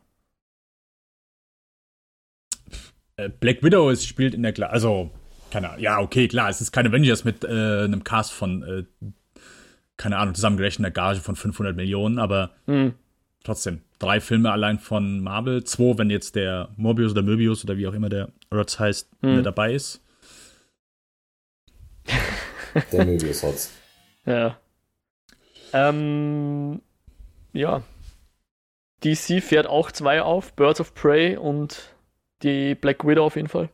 Black Widow ist, spielt in der Kla also keine Ahnung, ja okay klar, es ist keine Avengers mit äh, einem Cast von äh, keine Ahnung zusammengerechneter Gage von 500 Millionen, aber hm. trotzdem drei Filme allein von Marvel, zwei, wenn jetzt der Morbius oder Möbius oder wie auch immer der Rotz heißt, hm. dabei ist. Der Möbius Rotz. Ja. Ähm, ja. DC fährt auch zwei auf, Birds of Prey und die Black Widow auf jeden Fall.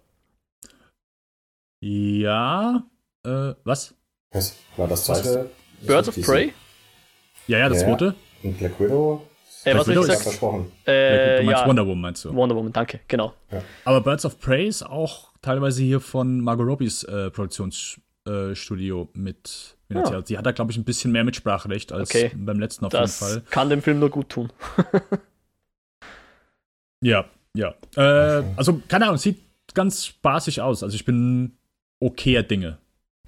Ja. Äh, was? Was war das zweite? Birds of Prey? Ja, ja, das ja, zweite. Und Black Widow. Äh, was Widow ich versprochen. Äh, du meinst ja, Wonder Woman, meinst du? Wonder Woman, danke, genau. Ja. Aber Birds of Prey ist auch teilweise hier von Margot Robbies äh, Produktionsstudio äh, mit finanziert. Ja. Sie hat da, glaube ich, ein bisschen mehr Mitspracherecht als okay. beim letzten auf das jeden Fall. Kann dem Film nur gut tun. ja, ja. Äh, also, keine Ahnung, sieht ganz spaßig aus. Also ich bin okayer Dinge.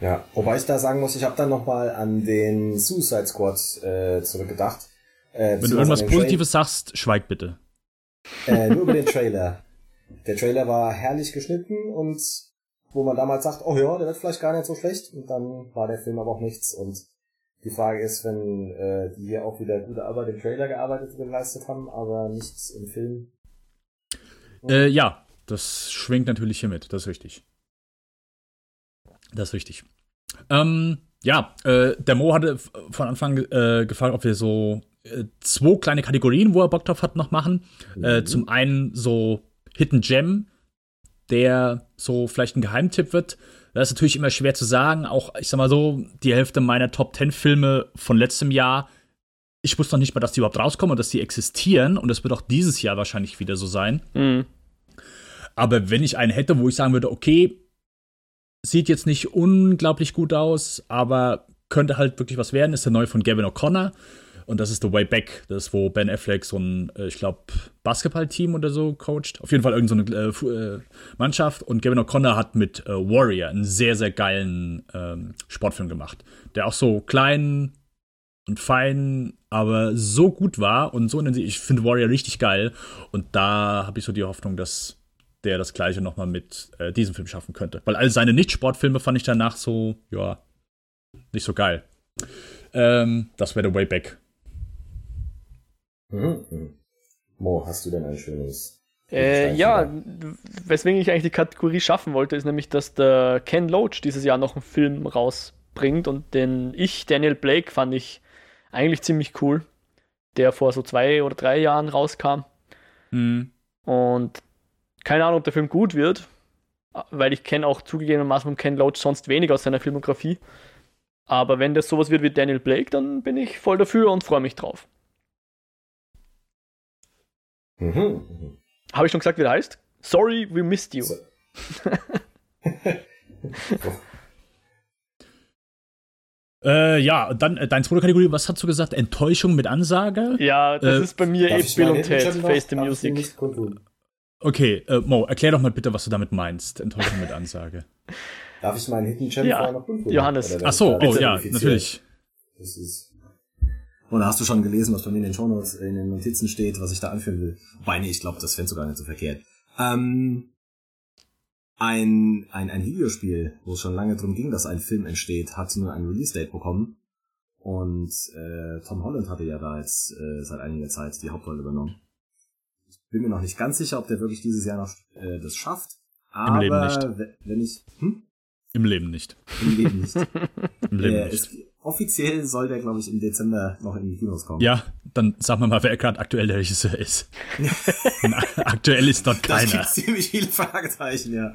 Ja, wobei ich da sagen muss, ich habe dann nochmal an den Suicide Squad äh, zurückgedacht. Äh, Wenn du irgendwas Positives Tra sagst, schweig bitte. Äh, nur über den Trailer. Der Trailer war herrlich geschnitten und wo man damals sagt, oh ja, der wird vielleicht gar nicht so schlecht und dann war der Film aber auch nichts und die Frage ist, wenn äh, die hier auch wieder gute Arbeit im Trailer gearbeitet geleistet haben, aber nichts im Film. Äh, ja, das schwingt natürlich hier mit, das ist richtig. Das ist richtig. Ähm, ja, äh, der Mo hatte von Anfang äh, gefragt, ob wir so äh, zwei kleine Kategorien, wo er Bock drauf hat, noch machen. Äh, mhm. zum einen so Hidden Gem, der so vielleicht ein Geheimtipp wird. Das ist natürlich immer schwer zu sagen. Auch, ich sag mal so, die Hälfte meiner Top 10 Filme von letztem Jahr, ich wusste noch nicht mal, dass die überhaupt rauskommen und dass die existieren. Und das wird auch dieses Jahr wahrscheinlich wieder so sein. Mhm. Aber wenn ich einen hätte, wo ich sagen würde, okay, Sieht jetzt nicht unglaublich gut aus, aber könnte halt wirklich was werden. Ist der neue von Gavin O'Connor. Und das ist The Way Back. Das ist, wo Ben Affleck so ein, äh, ich glaube, Basketballteam oder so coacht. Auf jeden Fall irgendeine so äh, äh, Mannschaft. Und Gavin O'Connor hat mit äh, Warrior einen sehr, sehr geilen ähm, Sportfilm gemacht. Der auch so klein und fein, aber so gut war und so intensiv. Ich finde Warrior richtig geil. Und da habe ich so die Hoffnung, dass der das gleiche nochmal mit äh, diesem Film schaffen könnte. Weil all seine Nicht-Sportfilme fand ich danach so, ja, nicht so geil. Ähm, das wäre The Way Back. Mhm. Mo, hast du denn ein schönes? Äh, ja, weswegen ich eigentlich die Kategorie schaffen wollte, ist nämlich, dass der Ken Loach dieses Jahr noch einen Film rausbringt und den ich, Daniel Blake, fand ich eigentlich ziemlich cool, der vor so zwei oder drei Jahren rauskam. Mhm. Und keine Ahnung, ob der Film gut wird, weil ich kenne auch zugegebenermaßen Ken Loach sonst wenig aus seiner Filmografie. Aber wenn das sowas wird wie Daniel Blake, dann bin ich voll dafür und freue mich drauf. Mhm. Habe ich schon gesagt, wie der heißt? Sorry, we missed you. Äh, ja, dann äh, deine zweite Kategorie, was hast du gesagt? Enttäuschung mit Ansage? Ja, das Äh, ist bei mir eh ich Bill und Ted, Face the Music. Okay, äh, Mo, erklär doch mal bitte, was du damit meinst. Enttäuschung mit Ansage. Darf ich meinen Hidden Gem Ja, noch kundtun? Johannes. Ach so, oh ja, natürlich. Das ist. Oder hast du schon gelesen, was bei mir in den Shownotes, in den Notizen steht, was ich da anführen will? Wobei, nee, ich glaube, das fändest du gar nicht so verkehrt. Ähm, ein, ein, ein Videospiel, wo es schon lange drum ging, dass ein Film entsteht, hat nur ein Release-Date bekommen. Und äh, Tom Holland hatte ja da jetzt äh, seit einiger Zeit die Hauptrolle übernommen. Ich bin mir noch nicht ganz sicher, ob der wirklich dieses Jahr noch äh, das schafft. Aber Leben nicht. we- wenn ich... Hm? Im Leben nicht. Im Leben nicht. Im Leben nicht. ist, offiziell soll der, glaube ich, im Dezember noch in die Kinos kommen. Ja, dann sag mal mal, wer gerade aktuell der Regisseur ist. aktuell ist dort Da keiner. gibt ziemlich viele Fragezeichen, ja.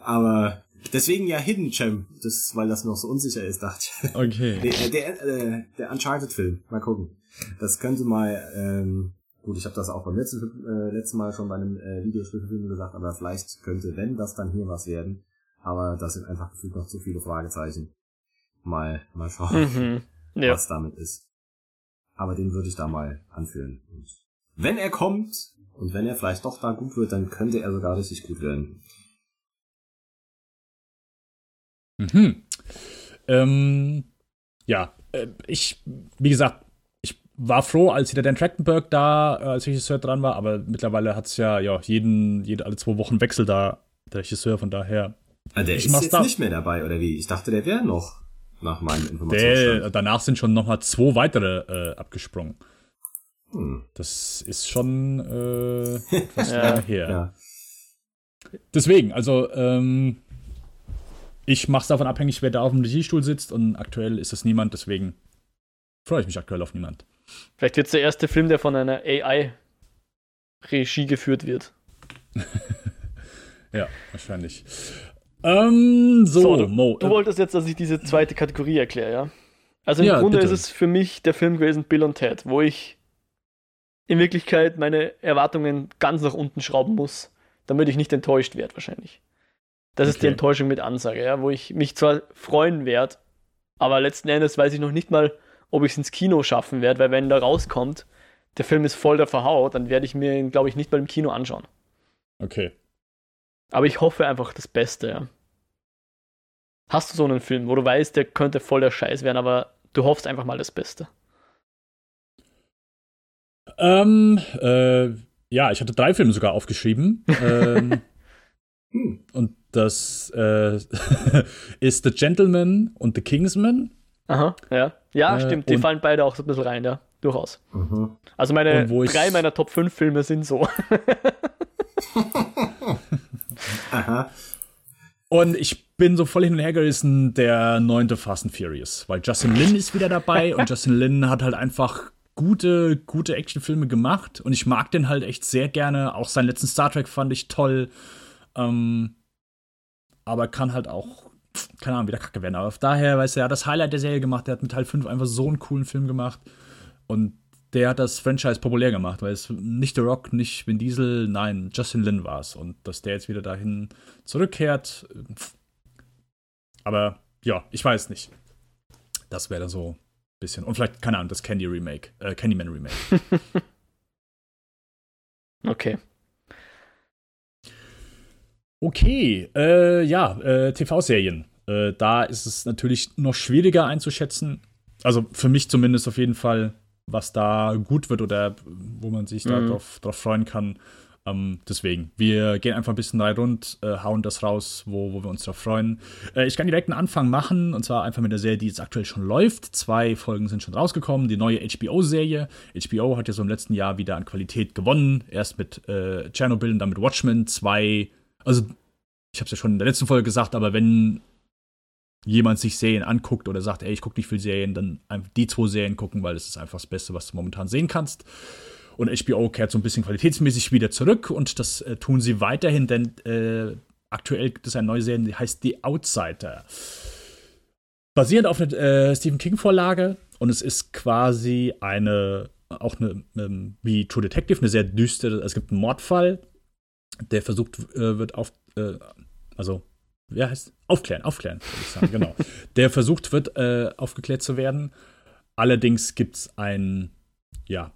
Aber deswegen ja Hidden Gem, das, weil das noch so unsicher ist, dachte ich. Okay. Der, der, äh, der Uncharted-Film, mal gucken. Das könnte mal, ähm, gut, ich habe das auch beim letzten, äh, letzten Mal schon bei einem äh, Videospielfilm gesagt, aber vielleicht könnte, wenn das dann hier was werden. Aber das sind einfach gefühlt noch zu viele Fragezeichen. Mal, mal schauen. Mhm. Ja. was damit ist. Aber den würde ich da mal anführen. Und wenn er kommt und wenn er vielleicht doch da gut wird, dann könnte er sogar richtig gut werden. Mhm. Ähm, ja, äh, ich, wie gesagt, ich war froh, als wieder Dan Trachtenberg da äh, als Regisseur dran war, aber mittlerweile hat es ja, ja jeden, jede, alle zwei Wochen Wechsel da, der Regisseur, von daher. Also der Ich ist mach's jetzt da- nicht mehr dabei, oder wie? Ich dachte, der wäre noch nach meinem Informationsstand. Der, danach sind schon nochmal zwei weitere äh, abgesprungen. Hm. Das ist schon äh, etwas Ja. länger her. Ja. Deswegen, also, ähm, ich mache es davon abhängig, wer da auf dem Regiestuhl sitzt und aktuell ist es niemand, deswegen freue ich mich aktuell auf niemand. Vielleicht wird es der erste Film, der von einer AI-Regie geführt wird. Ja, wahrscheinlich. Ähm, so, du, Mo. du äh, wolltest jetzt, dass ich diese zweite Kategorie erkläre, ja? Also im Ja, Grunde bitte. ist es für mich der Film gewesen Bill und Ted, wo ich in Wirklichkeit meine Erwartungen ganz nach unten schrauben muss, damit ich nicht enttäuscht werde wahrscheinlich. Das ist die Okay. Enttäuschung mit Ansage, ja, wo ich mich zwar freuen werde, aber letzten Endes weiß ich noch nicht mal, ob ich es ins Kino schaffen werde, weil wenn da rauskommt, der Film ist voll der Verhaut, dann werde ich mir ihn, glaube ich, nicht mal im Kino anschauen. okay. Aber ich hoffe einfach das Beste, ja. Hast du so einen Film, wo du weißt, der könnte voll der Scheiß werden, aber du hoffst einfach mal das Beste? Ähm, äh, ja, ich hatte drei Filme sogar aufgeschrieben. ähm, Hm. und das äh, ist The Gentleman und The Kingsman. Aha, ja. Ja, Äh, stimmt, die fallen beide auch so ein bisschen rein, ja. Durchaus. Mhm. Also meine drei meiner Top 5 Filme sind so. Aha. Und ich bin so voll hin und her gerissen, der neunte Fast and Furious, weil Justin Lin ist wieder dabei und Justin Lin hat halt einfach gute, gute Actionfilme gemacht und ich mag den halt echt sehr gerne. Auch seinen letzten Star Trek fand ich toll. Ähm, aber kann halt auch, keine Ahnung, wieder kacke werden. Aber daher, weißt du, er hat das Highlight der Serie gemacht, der hat mit Teil 5 einfach so einen coolen Film gemacht und der hat das Franchise populär gemacht, weil es nicht The Rock, nicht Vin Diesel, nein, Justin Lin war es. Und dass der jetzt wieder dahin zurückkehrt. Aber ja, ich weiß nicht. Das wäre dann so ein bisschen. Und vielleicht, keine Ahnung, das Candy Remake, äh, Candyman Remake. Okay. Okay, äh, ja, äh, TV-Serien. Äh, da ist es natürlich noch schwieriger einzuschätzen. Also für mich zumindest auf jeden Fall, was da gut wird oder wo man sich da Mhm. drauf, drauf freuen kann. Ähm, deswegen, wir gehen einfach ein bisschen rein rund, äh, hauen das raus, wo, wo wir uns drauf freuen. Äh, ich kann direkt einen Anfang machen, und zwar einfach mit der Serie, die jetzt aktuell schon läuft. Zwei Folgen sind schon rausgekommen, die neue HBO-Serie. HBO hat ja so im letzten Jahr wieder an Qualität gewonnen. Erst mit äh, Chernobyl und dann mit Watchmen. Zwei, also ich habe es ja schon in der letzten Folge gesagt, aber wenn jemand sich Serien anguckt oder sagt, ey, ich gucke nicht viel Serien, dann die zwei Serien gucken, weil das ist einfach das Beste, was du momentan sehen kannst. Und HBO kehrt so ein bisschen qualitätsmäßig wieder zurück und das äh, tun sie weiterhin, denn äh, aktuell gibt es eine neue Serie, die heißt The Outsider. Basierend auf einer äh, Stephen King-Vorlage und es ist quasi eine, auch eine, ähm, wie True Detective, eine sehr düstere, es gibt einen Mordfall, der versucht äh, wird auf, äh, also wer heißt? Aufklären, aufklären, würde ich sagen, genau. Der versucht wird, äh, aufgeklärt zu werden. Allerdings gibt es einen, ja,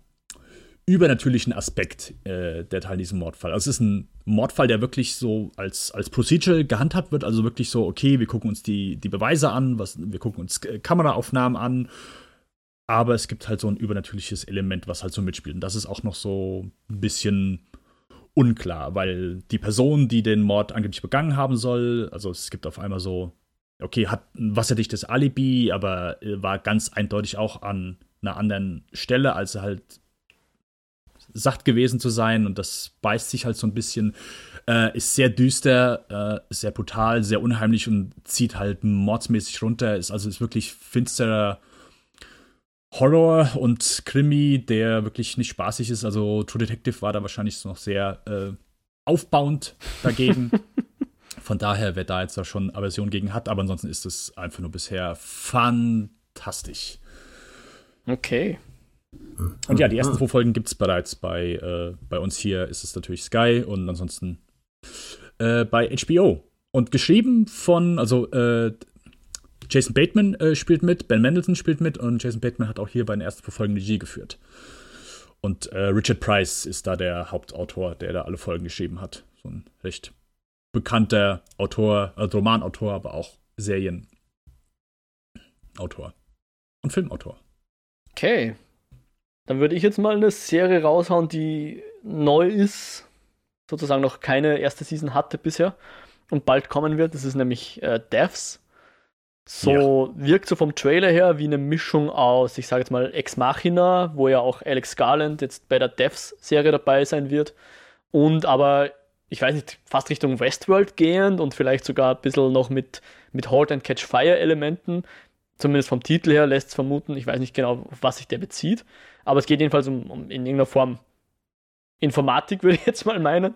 übernatürlichen Aspekt äh, der Teil diesem Mordfall. Also es ist ein Mordfall, der wirklich so als, als Procedural gehandhabt wird, also wirklich so, okay, wir gucken uns die, die Beweise an, was, wir gucken uns äh, Kameraaufnahmen an, aber es gibt halt so ein übernatürliches Element, was halt so mitspielt. Und das ist auch noch so ein bisschen unklar, weil die Person, die den Mord angeblich begangen haben soll, also es gibt auf einmal so, okay, hat ein wasserdichtes Alibi, aber äh, war ganz eindeutig auch an einer anderen Stelle, als er halt sacht gewesen zu sein und das beißt sich halt so ein bisschen. Äh, ist sehr düster, äh, sehr brutal, sehr unheimlich und zieht halt mordsmäßig runter. Ist also ist wirklich finsterer Horror und Krimi, der wirklich nicht spaßig ist. Also True Detective war da wahrscheinlich noch sehr äh, aufbauend dagegen. Von daher, wer da jetzt da schon Aversion gegen hat, aber ansonsten ist es einfach nur bisher fantastisch. Okay. Und ja, die ersten zwei Folgen gibt es bereits bei, äh, bei uns hier ist es natürlich Sky und ansonsten äh, bei HBO. Und geschrieben von, also äh, Jason Bateman äh, spielt mit, Ben Mendelssohn spielt mit und Jason Bateman hat auch hier bei den ersten zwei Folgen Regie geführt. Und äh, Richard Price ist da der Hauptautor, der da alle Folgen geschrieben hat. So ein recht bekannter Autor, also Romanautor, aber auch Serienautor und Filmautor. Okay, dann würde ich jetzt mal eine Serie raushauen, die neu ist, sozusagen noch keine erste Season hatte bisher und bald kommen wird. Das ist nämlich äh, Devs. So ja. wirkt so vom Trailer her wie eine Mischung aus, ich sage jetzt mal, Ex Machina, wo ja auch Alex Garland jetzt bei der Devs-Serie dabei sein wird. Und aber, ich weiß nicht, fast Richtung Westworld gehend und vielleicht sogar ein bisschen noch mit, mit Halt and Catch Fire-Elementen. Zumindest vom Titel her lässt es vermuten, ich weiß nicht genau, auf was sich der bezieht. Aber es geht jedenfalls um, um in irgendeiner Form Informatik, würde ich jetzt mal meinen.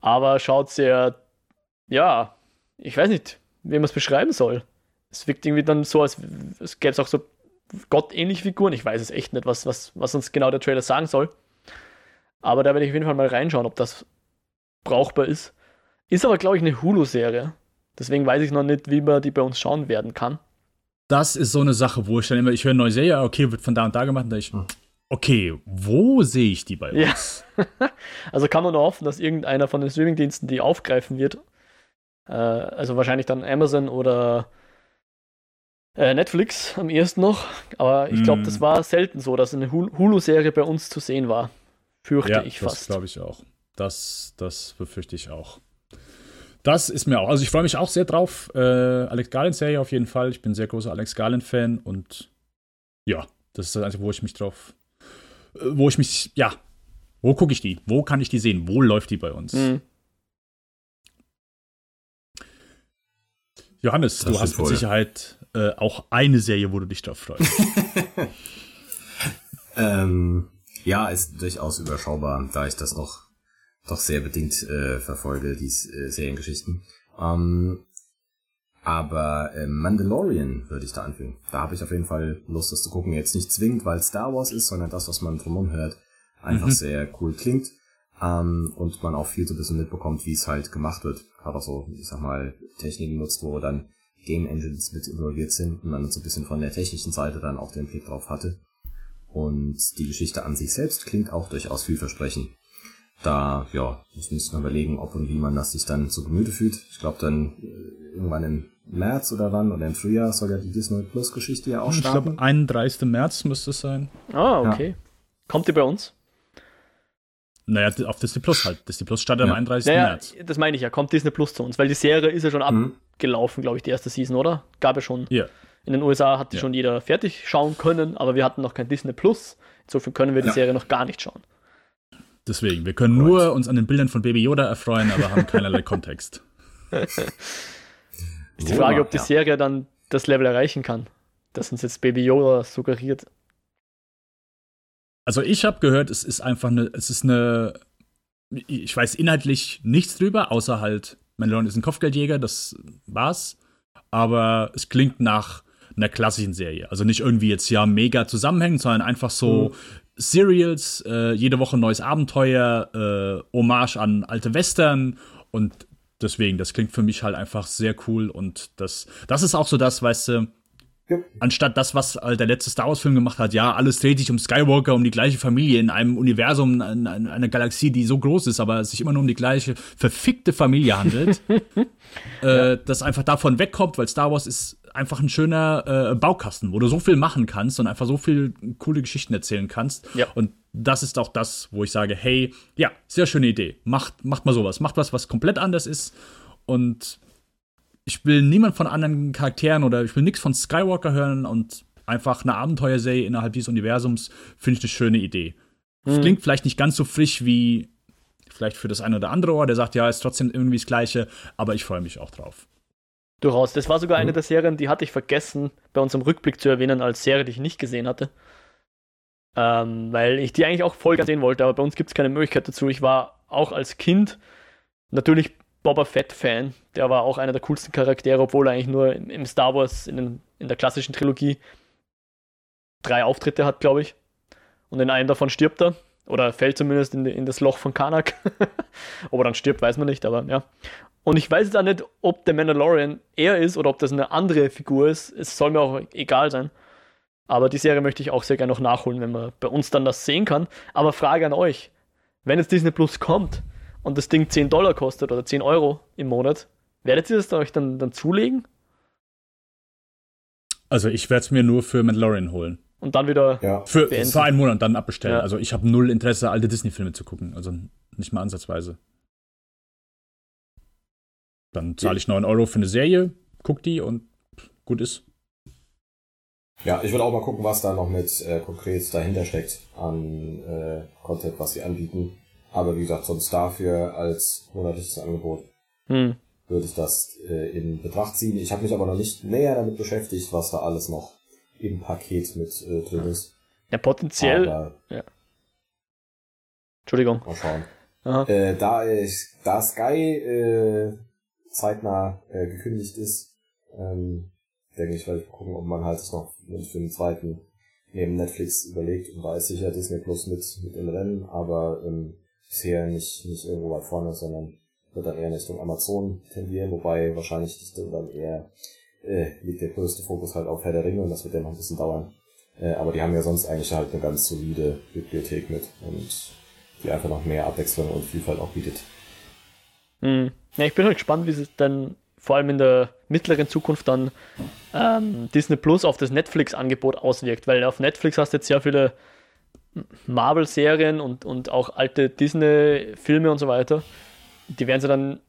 Aber schaut sehr, ja, ich weiß nicht, wie man es beschreiben soll. Es wirkt irgendwie dann so, als es gäbe es auch so gottähnliche Figuren. Ich weiß es echt nicht, was, was, was uns genau der Trailer sagen soll. Aber da werde ich auf jeden Fall mal reinschauen, ob das brauchbar ist. Ist aber, glaube ich, eine Hulu-Serie. Deswegen weiß ich noch nicht, wie man die bei uns schauen werden kann das ist so eine Sache, wo ich dann immer, ich höre eine neue Serie, okay, wird von da und da gemacht, und dann ich, okay, wo sehe ich die bei uns? Ja. also kann man nur hoffen, dass irgendeiner von den Streamingdiensten die aufgreifen wird. Äh, also wahrscheinlich dann Amazon oder äh, Netflix am ersten noch. Aber ich glaube, mm. das war selten so, dass eine Hulu-Serie bei uns zu sehen war. Fürchte ja, ich fast. Das glaube ich auch. Das, das befürchte ich auch. Das ist mir auch. Also ich freue mich auch sehr drauf. Äh, Alex Garland-Serie auf jeden Fall. Ich bin ein sehr großer Alex Garland-Fan und ja, das ist das Einzige, wo ich mich drauf. Wo ich mich, ja, wo gucke ich die? Wo kann ich die sehen? Wo läuft die bei uns? Mhm. Johannes, das du hast mit Sicherheit äh, auch eine Serie, wo du dich drauf freust. ähm, ja, ist durchaus überschaubar, da ich das noch doch sehr bedingt äh, verfolge, die äh, Seriengeschichten. Ähm, aber äh, Mandalorian würde ich da anfügen. Da habe ich auf jeden Fall Lust, das zu gucken. Jetzt nicht zwingend, weil Star Wars ist, sondern das, was man drumherum hört, einfach mhm. sehr cool klingt. Ähm, und man auch viel so ein bisschen mitbekommt, wie es halt gemacht wird. Gerade auch so, ich sag mal, Techniken nutzt, wo dann Game Engines mit involviert sind und man so ein bisschen von der technischen Seite dann auch den Blick drauf hatte. Und die Geschichte an sich selbst klingt auch durchaus vielversprechend da, ja, ich muss mal überlegen, ob und wie man das sich dann zu Gemüte fühlt. Ich glaube dann äh, irgendwann im März oder wann oder im Frühjahr soll ja die Disney Plus Geschichte ja auch starten. Ich glaube, 31. März müsste es sein. Ah, okay. Ja. Kommt die bei uns? Naja, auf Disney Plus halt. Disney Plus startet ja. am 31. Naja, März. Das meine ich ja, kommt Disney Plus zu uns, weil die Serie ist ja schon mhm. abgelaufen, glaube ich, die erste Season, oder? Gab es schon. Ja. In den USA hat die ja. schon jeder fertig schauen können, aber wir hatten noch kein Disney Plus. Insofern können wir die Serie noch gar nicht schauen. Deswegen, wir können Gut. nur uns an den Bildern von Baby Yoda erfreuen, aber haben keinerlei Kontext. ist die Frage, ob die Serie dann das Level erreichen kann, das uns jetzt Baby Yoda suggeriert. Also ich habe gehört, es ist einfach eine, es ist eine, ich weiß inhaltlich nichts drüber, außer halt, Mandalorian ist ein Kopfgeldjäger, das war's. Aber es klingt nach einer klassischen Serie. Also nicht irgendwie jetzt ja mega zusammenhängend, sondern einfach so, mhm. Serials, äh, jede Woche neues Abenteuer, äh, Hommage an alte Western und deswegen, das klingt für mich halt einfach sehr cool und das, das ist auch so das, weißt du, ja. Anstatt das, was äh, der letzte Star Wars-Film gemacht hat, ja, alles dreht sich um Skywalker, um die gleiche Familie in einem Universum, in, in einer Galaxie, die so groß ist, aber sich immer nur um die gleiche verfickte Familie handelt. äh, ja. Das einfach davon wegkommt, weil Star Wars ist einfach ein schöner äh, Baukasten, wo du so viel machen kannst und einfach so viel coole Geschichten erzählen kannst. Ja. Und das ist auch das, wo ich sage, hey, ja, sehr schöne Idee. Macht, macht mal sowas. Macht was, was komplett anders ist. Und ich will niemand von anderen Charakteren oder ich will nichts von Skywalker hören und einfach eine Abenteuerserie innerhalb dieses Universums finde ich eine schöne Idee. Mhm. Klingt vielleicht nicht ganz so frisch wie vielleicht für das eine oder andere Ohr, der sagt, ja, ist trotzdem irgendwie das Gleiche, aber ich freue mich auch drauf. Durchaus. Das war sogar eine mhm. der Serien, die hatte ich vergessen, bei unserem Rückblick zu erwähnen, als Serie, die ich nicht gesehen hatte. Ähm, weil ich die eigentlich auch voll sehen wollte, aber bei uns gibt es keine Möglichkeit dazu. Ich war auch als Kind natürlich Boba Fett-Fan. Der war auch einer der coolsten Charaktere, obwohl er eigentlich nur im Star Wars, in, den, in der klassischen Trilogie, drei Auftritte hat, glaube ich. Und in einem davon stirbt er. Oder fällt zumindest in, in das Loch von Kanak. ob er dann stirbt, weiß man nicht, aber ja. Und ich weiß jetzt auch nicht, ob der Mandalorian er ist oder ob das eine andere Figur ist. Es soll mir auch egal sein. Aber die Serie möchte ich auch sehr gerne noch nachholen, wenn man bei uns dann das sehen kann. Aber Frage an euch: Wenn jetzt Disney Plus kommt, und das Ding 10 Dollar kostet oder 10 Euro im Monat, werdet ihr das euch dann, dann zulegen? Also ich werde es mir nur für Mandalorian holen. Und dann wieder ja. für, für einen Monat dann abbestellen. Ja. Also ich habe null Interesse, alte Disney-Filme zu gucken. Also nicht mal ansatzweise. Dann zahle ich 9 Euro für eine Serie, guck die und gut ist. Ja, ich würde auch mal gucken, was da noch mit äh, konkret dahinter steckt an äh, Content, was sie anbieten. Aber wie gesagt, sonst dafür als monatliches Angebot hm. würde ich das äh, in Betracht ziehen. Ich habe mich aber noch nicht näher damit beschäftigt, was da alles noch im Paket mit äh, drin ist. Ja, potenziell. Aber, ja. Entschuldigung. Mal schauen. Äh, da, ich, da Sky äh, zeitnah äh, gekündigt ist, ähm, denke ich, werde ich gucken, ob man halt sich noch für den zweiten neben Netflix überlegt und da ist sicher Disney Plus mit, mit im Rennen, aber ähm, bisher nicht, nicht irgendwo weit vorne, sondern wird dann eher in Richtung Amazon tendieren, wobei wahrscheinlich dann eher äh, liegt der größte Fokus halt auf Herr der Ringe und das wird ja noch ein bisschen dauern. Äh, aber die haben ja sonst eigentlich halt eine ganz solide Bibliothek mit und die einfach noch mehr Abwechslung und Vielfalt auch bietet. Hm. Ja, ich bin halt gespannt, wie es dann vor allem in der mittleren Zukunft dann ähm, Disney Plus auf das Netflix-Angebot auswirkt, weil auf Netflix hast du jetzt sehr viele Marvel-Serien und, und auch alte Disney-Filme und so weiter, die werden sie dann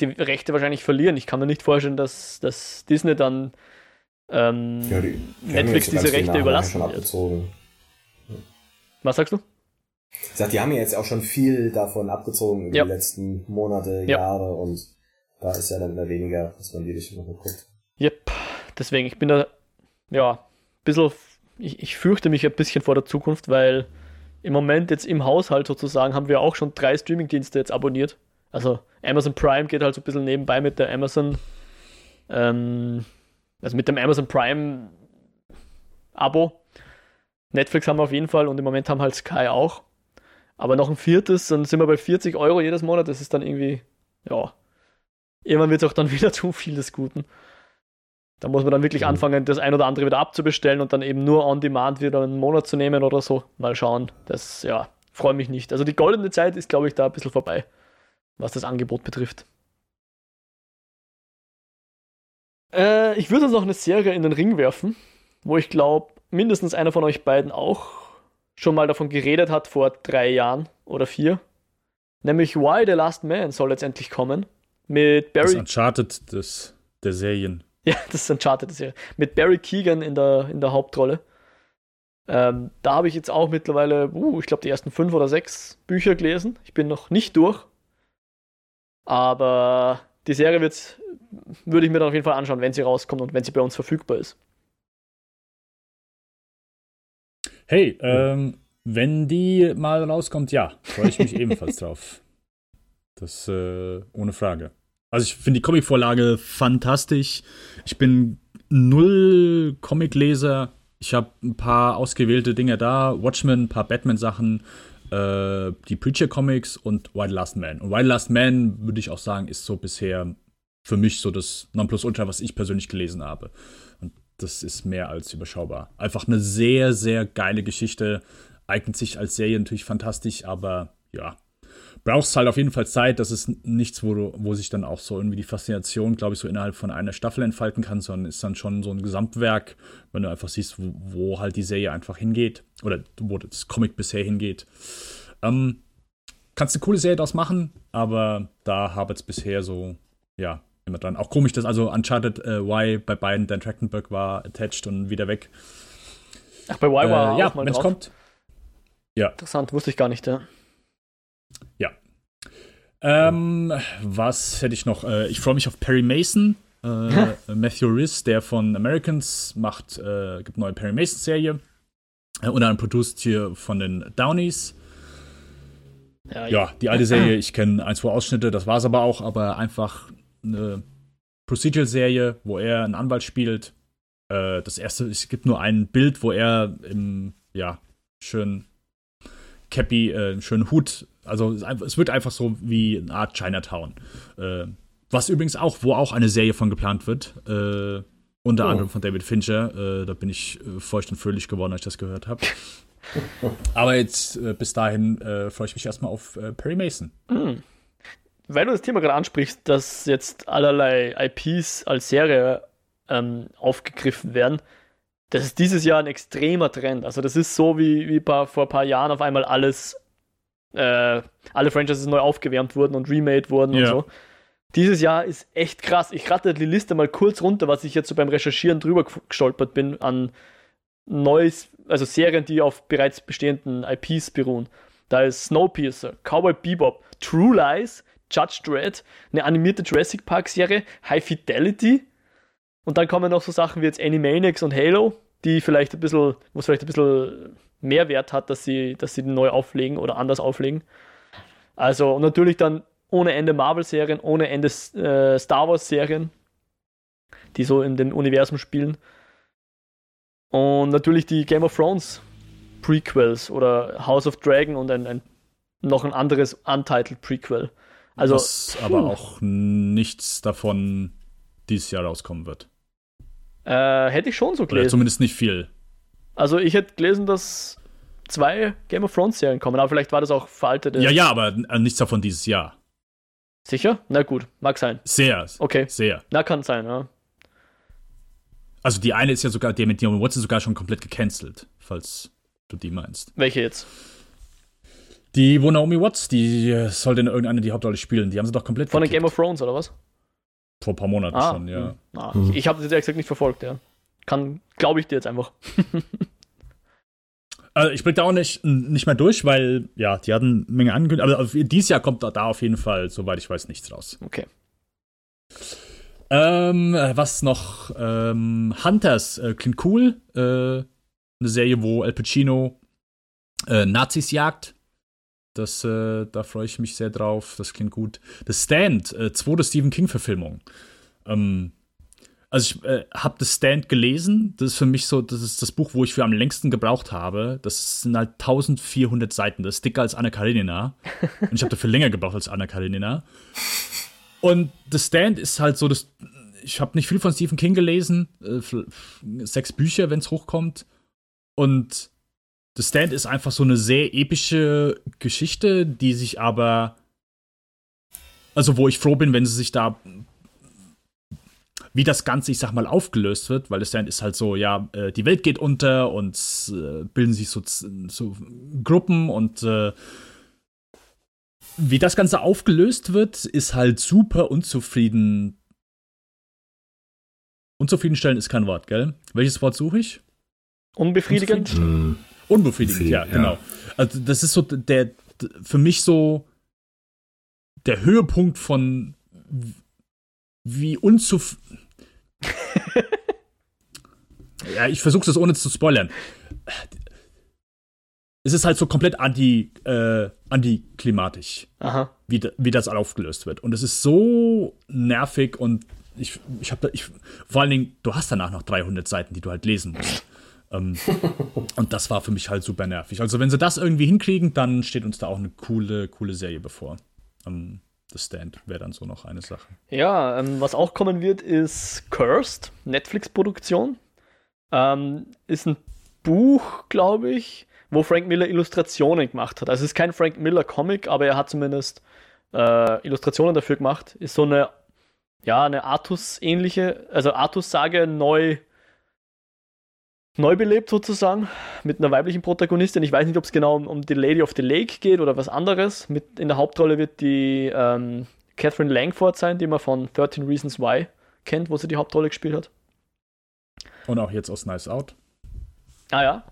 die Rechte wahrscheinlich verlieren. Ich kann mir nicht vorstellen, dass, dass Disney dann ähm, ja, die, die Netflix diese Rechte überlassen wird. Was sagst du? Ich sag, die haben ja jetzt auch schon viel davon abgezogen über ja. die letzten Monate, ja. Jahre und da ist ja dann immer weniger, dass man die Richtung noch guckt. Yep, deswegen, ich bin da ja ein bisschen ich, ich fürchte mich ein bisschen vor der Zukunft, weil im Moment jetzt im Haushalt sozusagen haben wir auch schon drei Streamingdienste jetzt abonniert. Also Amazon Prime geht halt so ein bisschen nebenbei mit der Amazon, ähm, also mit dem Amazon Prime Abo. Netflix haben wir auf jeden Fall und im Moment haben halt Sky auch. Aber noch ein viertes, dann sind wir bei 40 Euro jedes Monat. Das ist dann irgendwie, ja, irgendwann wird es auch dann wieder zu viel des Guten. Da muss man dann wirklich mhm. anfangen, das ein oder andere wieder abzubestellen und dann eben nur on demand wieder einen Monat zu nehmen oder so. Mal schauen. Das, ja, freue mich nicht. Also die goldene Zeit ist, glaube ich, da ein bisschen vorbei, was das Angebot betrifft. Äh, ich würde uns noch eine Serie in den Ring werfen, wo ich glaube, mindestens einer von euch beiden auch schon mal davon geredet hat vor drei Jahren oder vier. Nämlich Why the Last Man soll jetzt endlich kommen. Mit Barry. Das Uncharted des, der Serien. Ja, das ist Uncharted, das Serie. Mit Barry Keegan in der, in der Hauptrolle. Ähm, da habe ich jetzt auch mittlerweile, uh, ich glaube, die ersten fünf oder sechs Bücher gelesen. Ich bin noch nicht durch. Aber die Serie wird, würde ich mir dann auf jeden Fall anschauen, wenn sie rauskommt und wenn sie bei uns verfügbar ist. Hey, ähm, wenn die mal rauskommt, ja, freue ich mich ebenfalls drauf. Das äh, ohne Frage. Also ich finde die Comicvorlage fantastisch. Ich bin null Comicleser. Ich habe ein paar ausgewählte Dinge da, Watchmen, ein paar Batman-Sachen, äh, die Preacher Comics und Wild Last Man. Und Wild Last Man, würde ich auch sagen, ist so bisher für mich so das Nonplusultra, was ich persönlich gelesen habe. Und das ist mehr als überschaubar. Einfach eine sehr, sehr geile Geschichte. Eignet sich als Serie natürlich fantastisch, aber ja, brauchst halt auf jeden Fall Zeit. Das ist nichts, wo, du, wo sich dann auch so irgendwie die Faszination, glaube ich, so innerhalb von einer Staffel entfalten kann, sondern ist dann schon so ein Gesamtwerk, wenn du einfach siehst, wo, wo halt die Serie einfach hingeht oder wo das Comic bisher hingeht. Ähm, kannst eine coole Serie daraus machen, aber da habe es bisher so, ja, immer dran. Auch komisch, dass also Uncharted äh, Y bei beiden Dan Trachtenberg war attached und wieder weg. Ach, bei Y war äh, ja, wenn es kommt. Ja. Interessant, wusste ich gar nicht, ja. Ja. Ähm, was hätte ich noch? Äh, ich freue mich auf Perry Mason. Äh, Matthew Riss, der von Americans macht, äh, gibt eine neue Perry Mason-Serie. Äh, und dann produced hier von den Downies. Ja, ja, die alte Serie, ich kenne ein, zwei Ausschnitte, das war es aber auch, aber einfach eine Procedural-Serie, wo er einen Anwalt spielt. Äh, das erste, es gibt nur ein Bild, wo er im, ja, schön Cappy, äh, schönen Hut. Also es wird einfach so wie eine Art Chinatown. Äh, was übrigens auch, wo auch eine Serie von geplant wird. Äh, unter oh. anderem von David Fincher. Äh, da bin ich äh, feucht und fröhlich geworden, als ich das gehört habe. Aber jetzt äh, bis dahin freue ich mich erstmal auf Perry Mason. Mhm. Weil du das Thema gerade ansprichst, dass jetzt allerlei IPs als Serie ähm, aufgegriffen werden, das ist dieses Jahr ein extremer Trend. Also das ist so wie, wie paar, vor ein paar Jahren auf einmal alles, äh, alle Franchises neu aufgewärmt wurden und remade wurden ja. und so. Dieses Jahr ist echt krass. Ich ratte die Liste mal kurz runter, was ich jetzt so beim Recherchieren drüber gestolpert bin an neues, also Serien, die auf bereits bestehenden IPs beruhen. Da ist Snowpiercer, Cowboy Bebop, True Lies, Judge Dredd, eine animierte Jurassic Park Serie, High Fidelity, und dann kommen noch so Sachen wie jetzt Animaniacs und Halo, die vielleicht ein bisschen, wo es vielleicht ein bisschen mehr Wert hat, dass sie, dass sie neu auflegen oder anders auflegen. Also und natürlich dann ohne Ende Marvel-Serien, ohne Ende äh, Star Wars-Serien, die so in dem Universum spielen. Und natürlich die Game of Thrones Prequels oder House of Dragon und ein, ein noch ein anderes Untitled Prequel. Also, Was aber auch nichts davon dieses Jahr rauskommen wird. Äh, hätte ich schon so gelesen. Oder zumindest nicht viel. Also ich hätte gelesen, dass zwei Game of Thrones Serien kommen, aber vielleicht war das auch veraltete. Ja, ja, aber nichts davon dieses Jahr. Sicher? Na gut, mag sein. Sehr. Okay. Sehr. Na, kann sein, ja. Also die eine ist ja sogar, der mit Naomi Watson sogar schon komplett gecancelt, falls du die meinst. Welche jetzt? Die, wo Naomi Watts, die sollte in irgendeine die Hauptrolle spielen. Die haben sie doch komplett Von den Game of Thrones, oder was? Vor ein paar Monaten ah, schon, ja. Ah, hm. Ich, ich habe das ehrlich gesagt nicht verfolgt, ja. Kann, glaube ich dir jetzt einfach. also ich blick da auch nicht, nicht mehr durch, weil, ja, die hatten eine Menge angekündigt. Aber dieses Jahr kommt da, da auf jeden Fall, soweit ich weiß, nichts raus. Okay. Ähm, was noch? Ähm, Hunters äh, klingt cool. Äh, eine Serie, wo Al Pacino äh, Nazis jagt. Das, äh, da freue ich mich sehr drauf. Das klingt gut. The Stand, äh, zweite Stephen King-Verfilmung. Ähm, also ich äh, habe The Stand gelesen. Das ist für mich so, das ist das Buch, wo ich für am längsten gebraucht habe. Das sind halt 1400 Seiten. Das ist dicker als Anna Karenina. Und ich habe dafür länger gebraucht als Anna Karenina. Und The Stand ist halt so, das, ich habe nicht viel von Stephen King gelesen. Äh, sechs Bücher, wenn es hochkommt. Und The Stand ist einfach so eine sehr epische Geschichte, die sich aber. Also, wo ich froh bin, wenn sie sich da. Wie das Ganze, ich sag mal, aufgelöst wird, weil The Stand ist halt so, ja, äh, die Welt geht unter und äh, bilden sich so, so Gruppen und äh, wie das Ganze aufgelöst wird, ist halt super unzufrieden. Unzufriedenstellend ist kein Wort, gell? Welches Wort suche ich? Unbefriedigend? Unbefriedigend? Unbefriedigend, Viel, ja, genau. Ja. Also das ist so der für mich so der Höhepunkt von wie unzufrieden. ja, ich versuche das ohne zu spoilern. Es ist halt so komplett anti, äh, antiklimatisch, Aha. Wie, wie das aufgelöst wird. Und es ist so nervig und ich, ich habe ich, vor allen Dingen, du hast danach noch 300 Seiten, die du halt lesen musst. Ähm, und das war für mich halt super nervig. Also, wenn sie das irgendwie hinkriegen, dann steht uns da auch eine coole, coole Serie bevor. Ähm, The Stand wäre dann so noch eine Sache. Ja, ähm, was auch kommen wird, ist Cursed, Netflix-Produktion. Ähm, ist ein Buch, glaube ich, wo Frank Miller Illustrationen gemacht hat. Also es ist kein Frank Miller Comic, aber er hat zumindest äh, Illustrationen dafür gemacht. Ist so eine, ja, eine Artus-ähnliche, also Artus-Sage neu, neu belebt sozusagen, mit einer weiblichen Protagonistin. Ich weiß nicht, ob es genau um, um die Lady of the Lake geht oder was anderes. Mit, in der Hauptrolle wird die ähm, Catherine Langford sein, die man von 13 Reasons Why kennt, wo sie die Hauptrolle gespielt hat. Und auch jetzt aus Nice Out. Ah ja.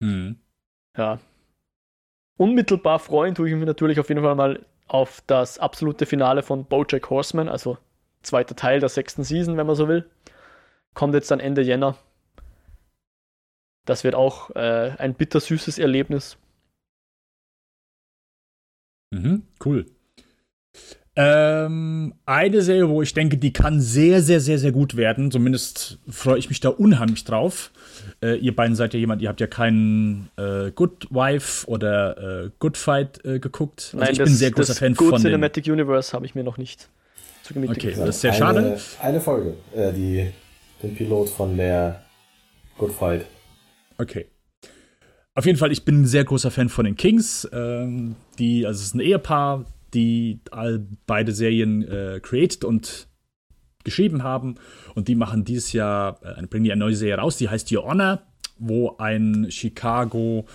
Mhm. Ja. Unmittelbar freuen tue ich mich natürlich auf jeden Fall mal auf das absolute Finale von Bojack Horseman, also zweiter Teil der sechsten Season, wenn man so will. Kommt jetzt dann Ende Jänner. Das wird auch äh, ein bittersüßes Erlebnis. Mhm, cool. Ähm, eine Serie, wo ich denke, die kann sehr, sehr, sehr, sehr gut werden. Zumindest freue ich mich da unheimlich drauf. Äh, ihr beiden seid ja jemand, ihr habt ja keinen äh, Good Wife oder äh, Good Fight äh, geguckt. Also Nein, ich das, bin sehr großer das Fan Good von Cinematic Universe habe ich mir noch nicht zu Gemüte Okay, das ist sehr eine, schade. Eine Folge, äh, die, den Pilot von der Good Fight. Okay. Auf jeden Fall, ich bin ein sehr großer Fan von den Kings. Ähm, die, also es ist ein Ehepaar, die all, beide Serien äh, created und geschrieben haben. Und die machen dieses Jahr, äh, bringen die eine neue Serie raus, die heißt Your Honor, wo ein Chicago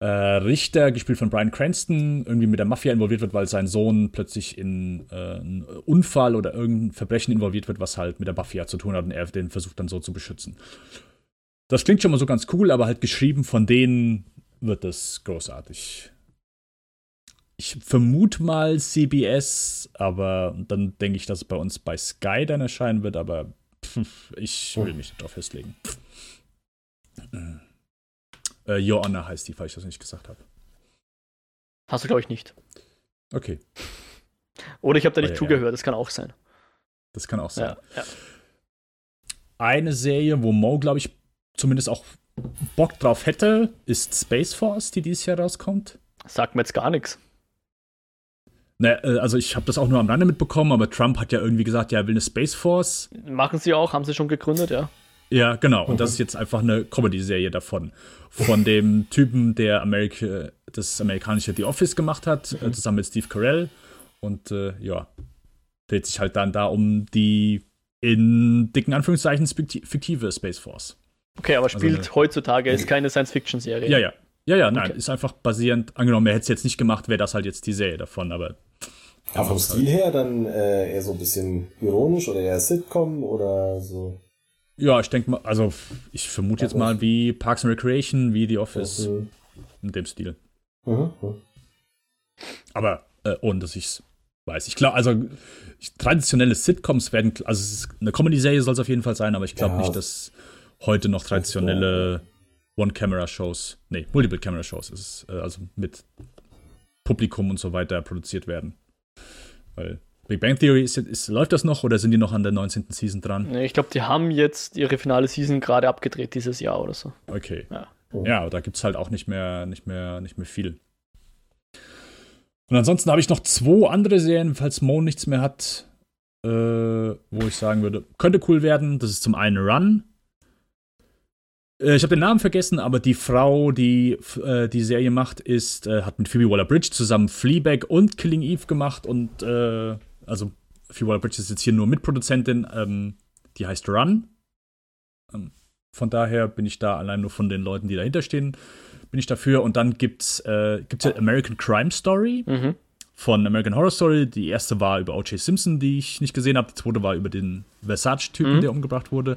äh, Richter, gespielt von Brian Cranston, irgendwie mit der Mafia involviert wird, weil sein Sohn plötzlich in äh, einen Unfall oder irgendein Verbrechen involviert wird, was halt mit der Mafia zu tun hat und er den versucht dann so zu beschützen. Das klingt schon mal so ganz cool, aber halt geschrieben von denen wird das großartig ich vermute mal CBS, aber dann denke ich, dass es bei uns bei Sky dann erscheinen wird, aber ich will mich nicht darauf festlegen. Äh, Your Honor heißt die, falls ich das nicht gesagt habe. Hast du, glaube ich, nicht. Okay. Oder ich habe da nicht oh, ja, zugehört, ja. das kann auch sein. Das kann auch sein. Ja, Eine Serie, wo Mo, glaube ich, zumindest auch Bock drauf hätte, ist Space Force, die dieses Jahr rauskommt. Sagt mir jetzt gar nichts. Ne, also ich habe das auch nur am Rande mitbekommen, aber Trump hat ja irgendwie gesagt, ja, er will eine Space Force. Machen sie auch, haben sie schon gegründet, ja. Ja, genau. Und das ist jetzt einfach eine Comedy-Serie davon. Von dem Typen, der Amerika, das amerikanische The Office gemacht hat, mhm. zusammen mit Steve Carell. Und äh, ja, dreht sich halt dann da um die in dicken Anführungszeichen fiktive Space Force. Okay, aber also spielt also heutzutage, ist keine Science-Fiction-Serie. Ja, ja. Ja, ja, nein, okay. ist einfach basierend, angenommen, er hätte es jetzt nicht gemacht, wäre das halt jetzt die Serie davon, aber aber vom Stil her dann äh, eher so ein bisschen ironisch oder eher Sitcom oder so? Ja, ich denke mal, also ich vermute jetzt mal wie Parks and Recreation, wie The Office mhm. in dem Stil. Mhm. Aber äh, ohne dass ich es weiß. Ich glaube, also ich, traditionelle Sitcoms werden, also es ist, eine Comedy-Serie soll es auf jeden Fall sein, aber ich glaube ja. nicht, dass heute noch traditionelle One-Camera-Shows, nee, Multiple-Camera-Shows ist, äh, also mit Publikum und so weiter produziert werden. Weil Big Bang Theory, ist, ist, läuft das noch oder sind die noch an der 19. Season dran? Ich glaube, die haben jetzt ihre finale Season gerade abgedreht dieses Jahr oder so. Okay. Ja, ja aber da gibt es halt auch nicht mehr, nicht, mehr, nicht mehr viel. Und ansonsten habe ich noch zwei andere Serien, falls Mo nichts mehr hat, äh, wo ich sagen würde, könnte cool werden. Das ist zum einen Run. Äh, ich habe den Namen vergessen, aber die Frau, die äh, die Serie macht, ist, äh, hat mit Phoebe Waller-Bridge zusammen Fleabag und Killing Eve gemacht und äh, also Phoebe Waller-Bridge ist jetzt hier nur Mitproduzentin, ähm, die heißt Run. Ähm, von daher bin ich da allein nur von den Leuten, die dahinter stehen, bin ich dafür. Und dann gibt's äh, gibt's ja American Crime Story. Mhm von American Horror Story. Die erste war über O.J. Simpson, die ich nicht gesehen habe. Die zweite war über den Versace-Typen, mhm. der umgebracht wurde,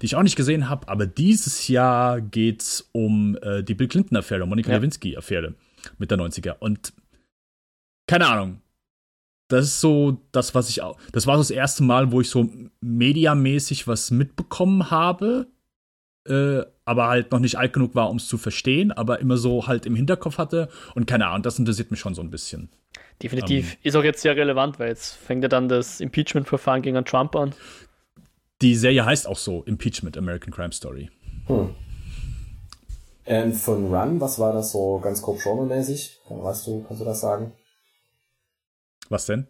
die ich auch nicht gesehen habe. Aber dieses Jahr geht es um äh, die Bill Clinton-Affäre, Monika ja. Lewinsky-Affäre mit der 90er. Und keine Ahnung. Das ist so das, was ich auch. Das war so das erste Mal, wo ich so mediamäßig was mitbekommen habe. Äh, aber halt noch nicht alt genug war, um es zu verstehen, aber immer so halt im Hinterkopf hatte. Und keine Ahnung, das interessiert mich schon so ein bisschen. Definitiv. Um, ist auch jetzt sehr relevant, weil jetzt fängt ja dann das Impeachment-Verfahren gegen Trump an. Die Serie heißt auch so: Impeachment, American Crime Story. Hm. Ähm, von Run, was war das so ganz grob genremäßig? Weißt du, kannst du das sagen? Was denn?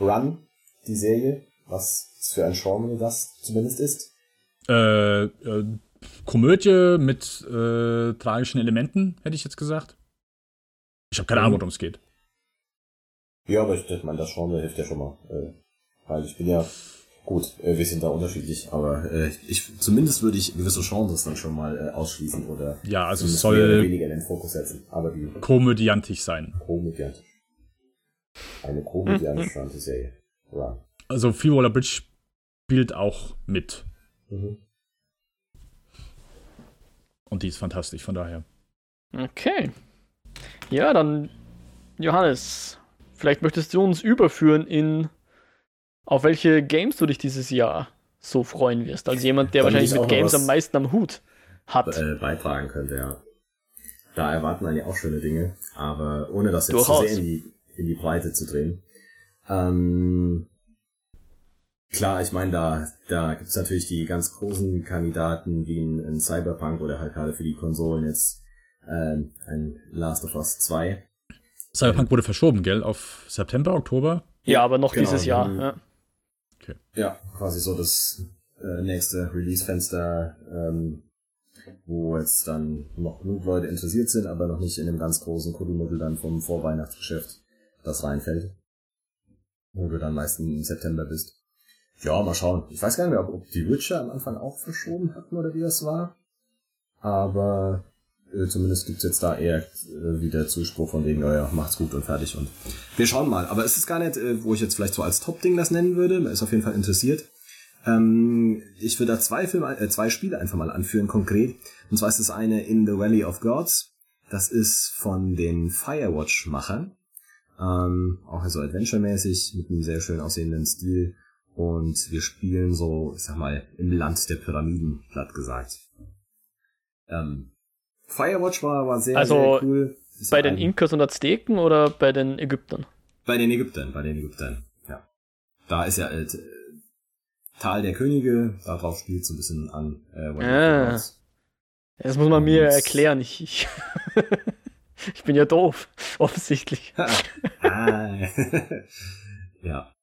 Run, die Serie, was für ein Genre das zumindest ist? Äh, äh, Komödie mit äh, tragischen Elementen, hätte ich jetzt gesagt. Ich habe keine Ahnung, worum es geht. Ja, aber ich, meine, das Genre hilft ja schon mal. Äh, weil ich bin ja Gut, äh, wir sind da unterschiedlich, aber äh, ich zumindest würde ich gewisse Genres dann schon mal äh, ausschließen oder ja, also es soll weniger in den Fokus setzen. Aber die komödiantisch sein. Komödiantisch. Eine komödiantische. Serie. Ja. Also Freewaller Bridge spielt auch mit. Mhm. Und die ist fantastisch, von daher. Okay. Ja, dann Johannes, vielleicht möchtest du uns überführen in auf welche Games du dich dieses Jahr so freuen wirst? Als jemand, der wahrscheinlich mit Games am meisten am Hut hat. Äh, beitragen könnte, ja. Da erwarten wir ja auch schöne Dinge, aber ohne das jetzt Durchaus. zu sehr in die, in die Breite zu drehen. Ähm, klar, ich meine, da, da gibt es natürlich die ganz großen Kandidaten wie ein, ein Cyberpunk oder halt gerade für die Konsolen jetzt äh, ein Last of Us 2. Cyberpunk wurde verschoben, gell? Auf September, Oktober? Ja, aber noch genau, dieses Jahr. Ja. Okay. Ja, quasi so das äh, nächste Release-Fenster, ähm, wo jetzt dann noch genug Leute interessiert sind, aber noch nicht in dem ganz großen Kuddelmuddel dann vom Vorweihnachtsgeschäft das reinfällt. Wo du dann meist im September bist. Ja, mal schauen. Ich weiß gar nicht mehr, ob, die Witcher am Anfang auch verschoben hatten oder wie das war. Aber äh, zumindest gibt's jetzt da eher äh, wieder Zuspruch von wegen, oh ja, macht's gut und fertig. Und wir schauen mal. Aber es ist gar nicht, äh, wo ich jetzt vielleicht so als Top-Ding das nennen würde. Man ist auf jeden Fall interessiert. Ähm, ich würde da zwei Filme, äh, zwei Spiele einfach mal anführen, konkret. Und zwar ist das eine In the Valley of Gods. Das ist von den Firewatch-Machern. Ähm, auch also Adventure-mäßig, mit einem sehr schön aussehenden Stil. Und wir spielen so, ich sag mal, im Land der Pyramiden, platt gesagt. Ähm, Firewatch war, war sehr, also sehr cool. Ist bei den Inkas und Azteken oder bei den Ägyptern? Bei den Ägyptern, bei den Ägyptern, ja. Da ist ja äh, Tal der Könige, darauf spielt so ein bisschen an. Äh, ah. Das muss man mir erklären. Ich, ich, ich bin ja doof, offensichtlich. ah. ja.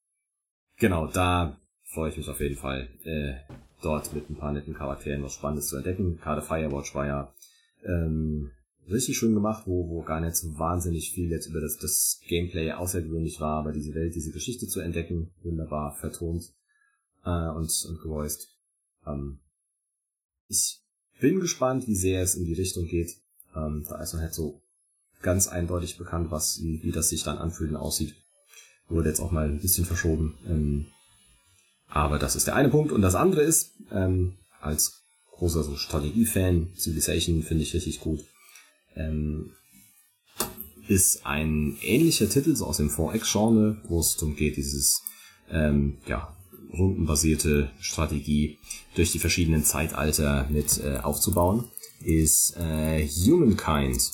Genau, da freue ich mich auf jeden Fall, äh, dort mit ein paar netten Charakteren was Spannendes zu entdecken. Gerade Firewatch war ja ähm, richtig schön gemacht, wo, wo gar nicht so wahnsinnig viel jetzt über das, das Gameplay außergewöhnlich war, aber diese Welt, diese Geschichte zu entdecken, wunderbar vertont äh, und, und gevoiced. Ähm, ich bin gespannt, wie sehr es in die Richtung geht. Ähm, da ist noch halt so ganz eindeutig bekannt, was, wie, wie das sich dann anfühlt und aussieht. Wurde jetzt auch mal ein bisschen verschoben. Ähm, aber das ist der eine Punkt. Und das andere ist, ähm, als großer so Strategie-Fan. Civilization finde ich richtig gut. Ähm, ist ein ähnlicher Titel, so aus dem 4X-Genre, wo es darum geht, dieses ähm, ja, rundenbasierte Strategie durch die verschiedenen Zeitalter mit äh, aufzubauen, ist äh, Humankind.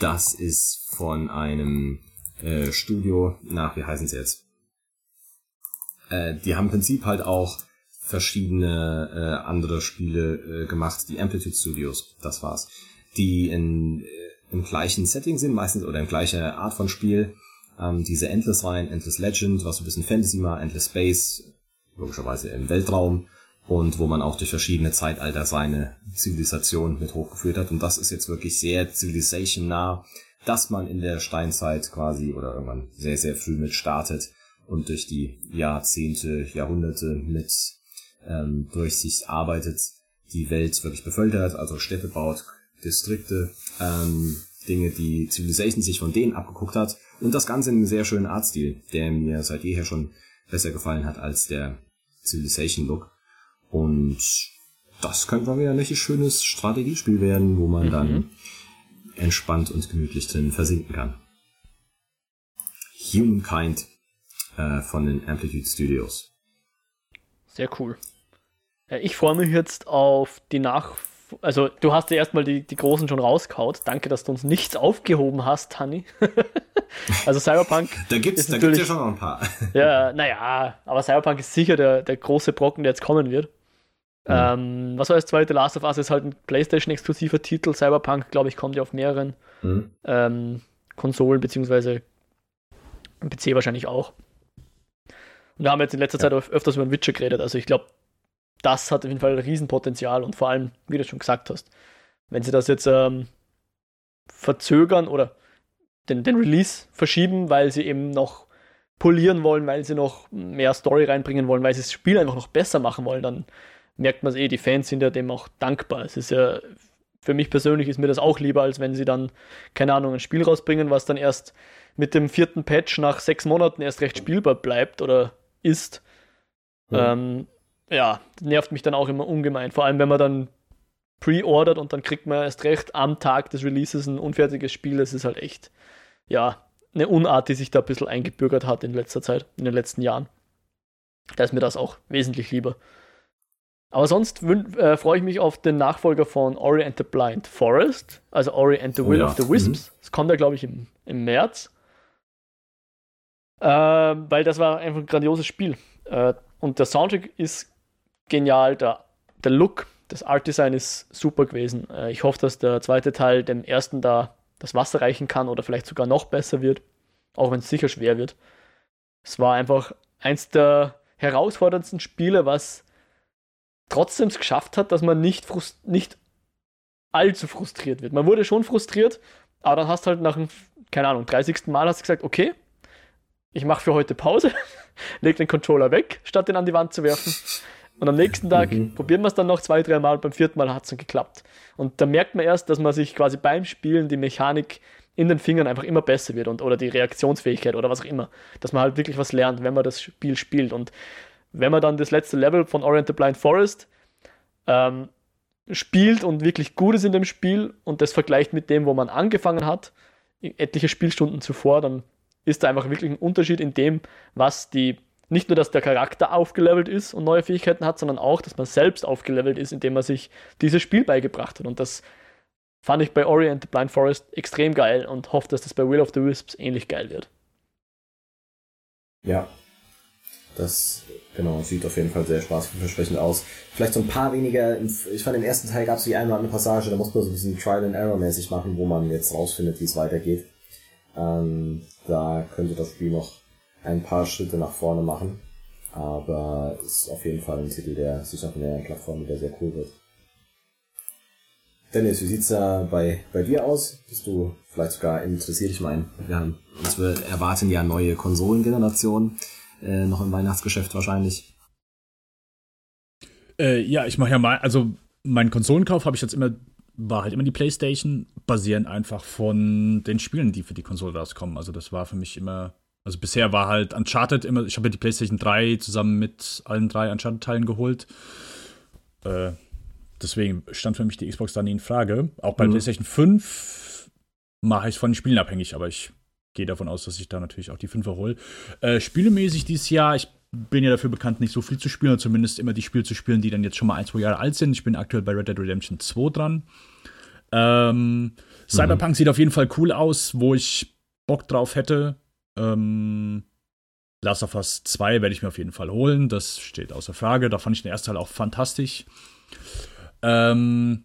Das ist von einem äh, Studio, nach, wie heißen sie jetzt? Äh, die haben im Prinzip halt auch verschiedene äh, andere Spiele äh, gemacht, die Amplitude Studios, das war's, die in, äh, im gleichen Setting sind, meistens oder in gleicher Art von Spiel. Ähm, diese Endless Reihen, Endless Legend, was so ein bisschen Fantasy war, Endless Space, logischerweise im Weltraum und wo man auch durch verschiedene Zeitalter seine Zivilisation mit hochgeführt hat. Und das ist jetzt wirklich sehr Civilization nah, dass man in der Steinzeit quasi oder irgendwann sehr, sehr früh mit startet und durch die Jahrzehnte, Jahrhunderte mit ähm, durch sich arbeitet, die Welt wirklich bevölkert, also Städte baut, Distrikte, ähm, Dinge, die Civilization sich von denen abgeguckt hat und das Ganze in einem sehr schönen Artstil, der mir seit jeher schon besser gefallen hat als der Civilization-Look. Und das könnte mal wieder ein richtig schönes Strategiespiel werden, wo man mhm. dann entspannt und gemütlich drin versinken kann. Humankind äh, von den Amplitude Studios. Sehr cool. Ich freue mich jetzt auf die Nach... Also, du hast ja erstmal die, die Großen schon rauskaut. Danke, dass du uns nichts aufgehoben hast, Hanni. also, Cyberpunk. da gibt es ja schon noch ein paar. ja, naja, aber Cyberpunk ist sicher der, der große Brocken, der jetzt kommen wird. Ähm, was war das zweite? Last of Us ist halt ein PlayStation-exklusiver Titel. Cyberpunk, glaube ich, kommt ja auf mehreren Mhm. ähm, Konsolen, beziehungsweise PC wahrscheinlich auch. Und wir haben jetzt in letzter Zeit öf- öfters über den Witcher geredet. Also ich glaube, das hat auf jeden Fall ein Riesenpotenzial und vor allem, wie du schon gesagt hast, wenn sie das jetzt ähm, verzögern oder den, den Release verschieben, weil sie eben noch polieren wollen, weil sie noch mehr Story reinbringen wollen, weil sie das Spiel einfach noch besser machen wollen, dann merkt man es eh, die Fans sind ja dem auch dankbar. Es ist ja, für mich persönlich ist mir das auch lieber, als wenn sie dann, keine Ahnung, ein Spiel rausbringen, was dann erst mit dem vierten Patch nach sechs Monaten erst recht spielbar bleibt oder ist. Ja. Ähm, ja, nervt mich dann auch immer ungemein. Vor allem, wenn man dann pre-ordert und dann kriegt man erst recht am Tag des Releases ein unfertiges Spiel. Das ist halt echt, ja, eine Unart, die sich da ein bisschen eingebürgert hat in letzter Zeit, in den letzten Jahren. Da ist mir das auch wesentlich lieber. Aber sonst äh, freue ich mich auf den Nachfolger von Ori and the Blind Forest, also Ori and the Oh Will ja. of the Wisps. Das kommt ja, glaube ich, im, im März. Ähm, weil das war einfach ein grandioses Spiel. Äh, und der Soundtrack ist genial, der, der Look, das Art Design ist super gewesen. Äh, ich hoffe, dass der zweite Teil dem ersten da das Wasser reichen kann oder vielleicht sogar noch besser wird, auch wenn es sicher schwer wird. Es war einfach eins der herausforderndsten Spiele, was trotzdem es geschafft hat, dass man nicht, frust nicht allzu frustriert wird. Man wurde schon frustriert, aber dann hast du halt nach dem, keine Ahnung, 30. Mal hast du gesagt, okay, ich mache für heute Pause, leg den Controller weg, statt den an die Wand zu werfen. Und am nächsten Tag Mhm. probieren wir es dann noch zwei, drei Mal beim vierten Mal hat es dann geklappt. Und da merkt man erst, dass man sich quasi beim Spielen die Mechanik in den Fingern einfach immer besser wird und oder die Reaktionsfähigkeit oder was auch immer. Dass man halt wirklich was lernt, wenn man das Spiel spielt. Und wenn man dann das letzte Level von Orient the Blind Forest ähm, spielt und wirklich gut ist in dem Spiel und das vergleicht mit dem, wo man angefangen hat, etliche Spielstunden zuvor, dann ist da einfach wirklich ein Unterschied in dem, was die, nicht nur, dass der Charakter aufgelevelt ist und neue Fähigkeiten hat, sondern auch, dass man selbst aufgelevelt ist, indem man sich dieses Spiel beigebracht hat. Und das fand ich bei Ori and the Blind Forest extrem geil und hoffe, dass das bei Will of the Wisps ähnlich geil wird. Ja. Das, genau, sieht auf jeden Fall sehr spaßversprechend aus. Vielleicht so ein paar weniger, ich fand im ersten Teil gab es die eine oder andere Passage, da muss man so ein bisschen Trial and Error mäßig machen, wo man jetzt rausfindet, wie es weitergeht. Ähm, da könnte das Spiel noch ein paar Schritte nach vorne machen. Aber ist auf jeden Fall ein Titel, der sich auf mehreren Plattformen wieder sehr cool wird. Dennis, wie sieht's da bei, bei dir aus? Bist du vielleicht sogar interessiert? Ich meine, wir haben, uns wir erwarten ja neue Konsolengenerationen, äh, noch im Weihnachtsgeschäft wahrscheinlich. Äh, ja, ich mache ja mal, also mein Konsolenkauf habe ich jetzt immer, war halt immer die Playstation, basierend einfach von den Spielen, die für die Konsole rauskommen. Also das war für mich immer, also bisher war halt Uncharted immer, ich habe ja die Playstation 3 zusammen mit allen drei Uncharted-Teilen geholt. Äh, deswegen stand für mich die Xbox da nie in Frage. Auch bei Mhm. PlayStation 5 mache ich von den Spielen abhängig, aber ich gehe davon aus, dass ich da natürlich auch die 5er hole. Äh, spielemäßig dieses Jahr, ich bin ja dafür bekannt, nicht so viel zu spielen, oder zumindest immer die Spiele zu spielen, die dann jetzt schon mal ein, zwei Jahre alt sind. Ich bin aktuell bei Red Dead Redemption 2 dran. Ähm, Cyberpunk sieht auf jeden Fall cool aus, wo ich Bock drauf hätte. Ähm, Last of Us 2 werde ich mir auf jeden Fall holen, das steht außer Frage. Da fand ich den ersten Teil auch fantastisch. Ähm,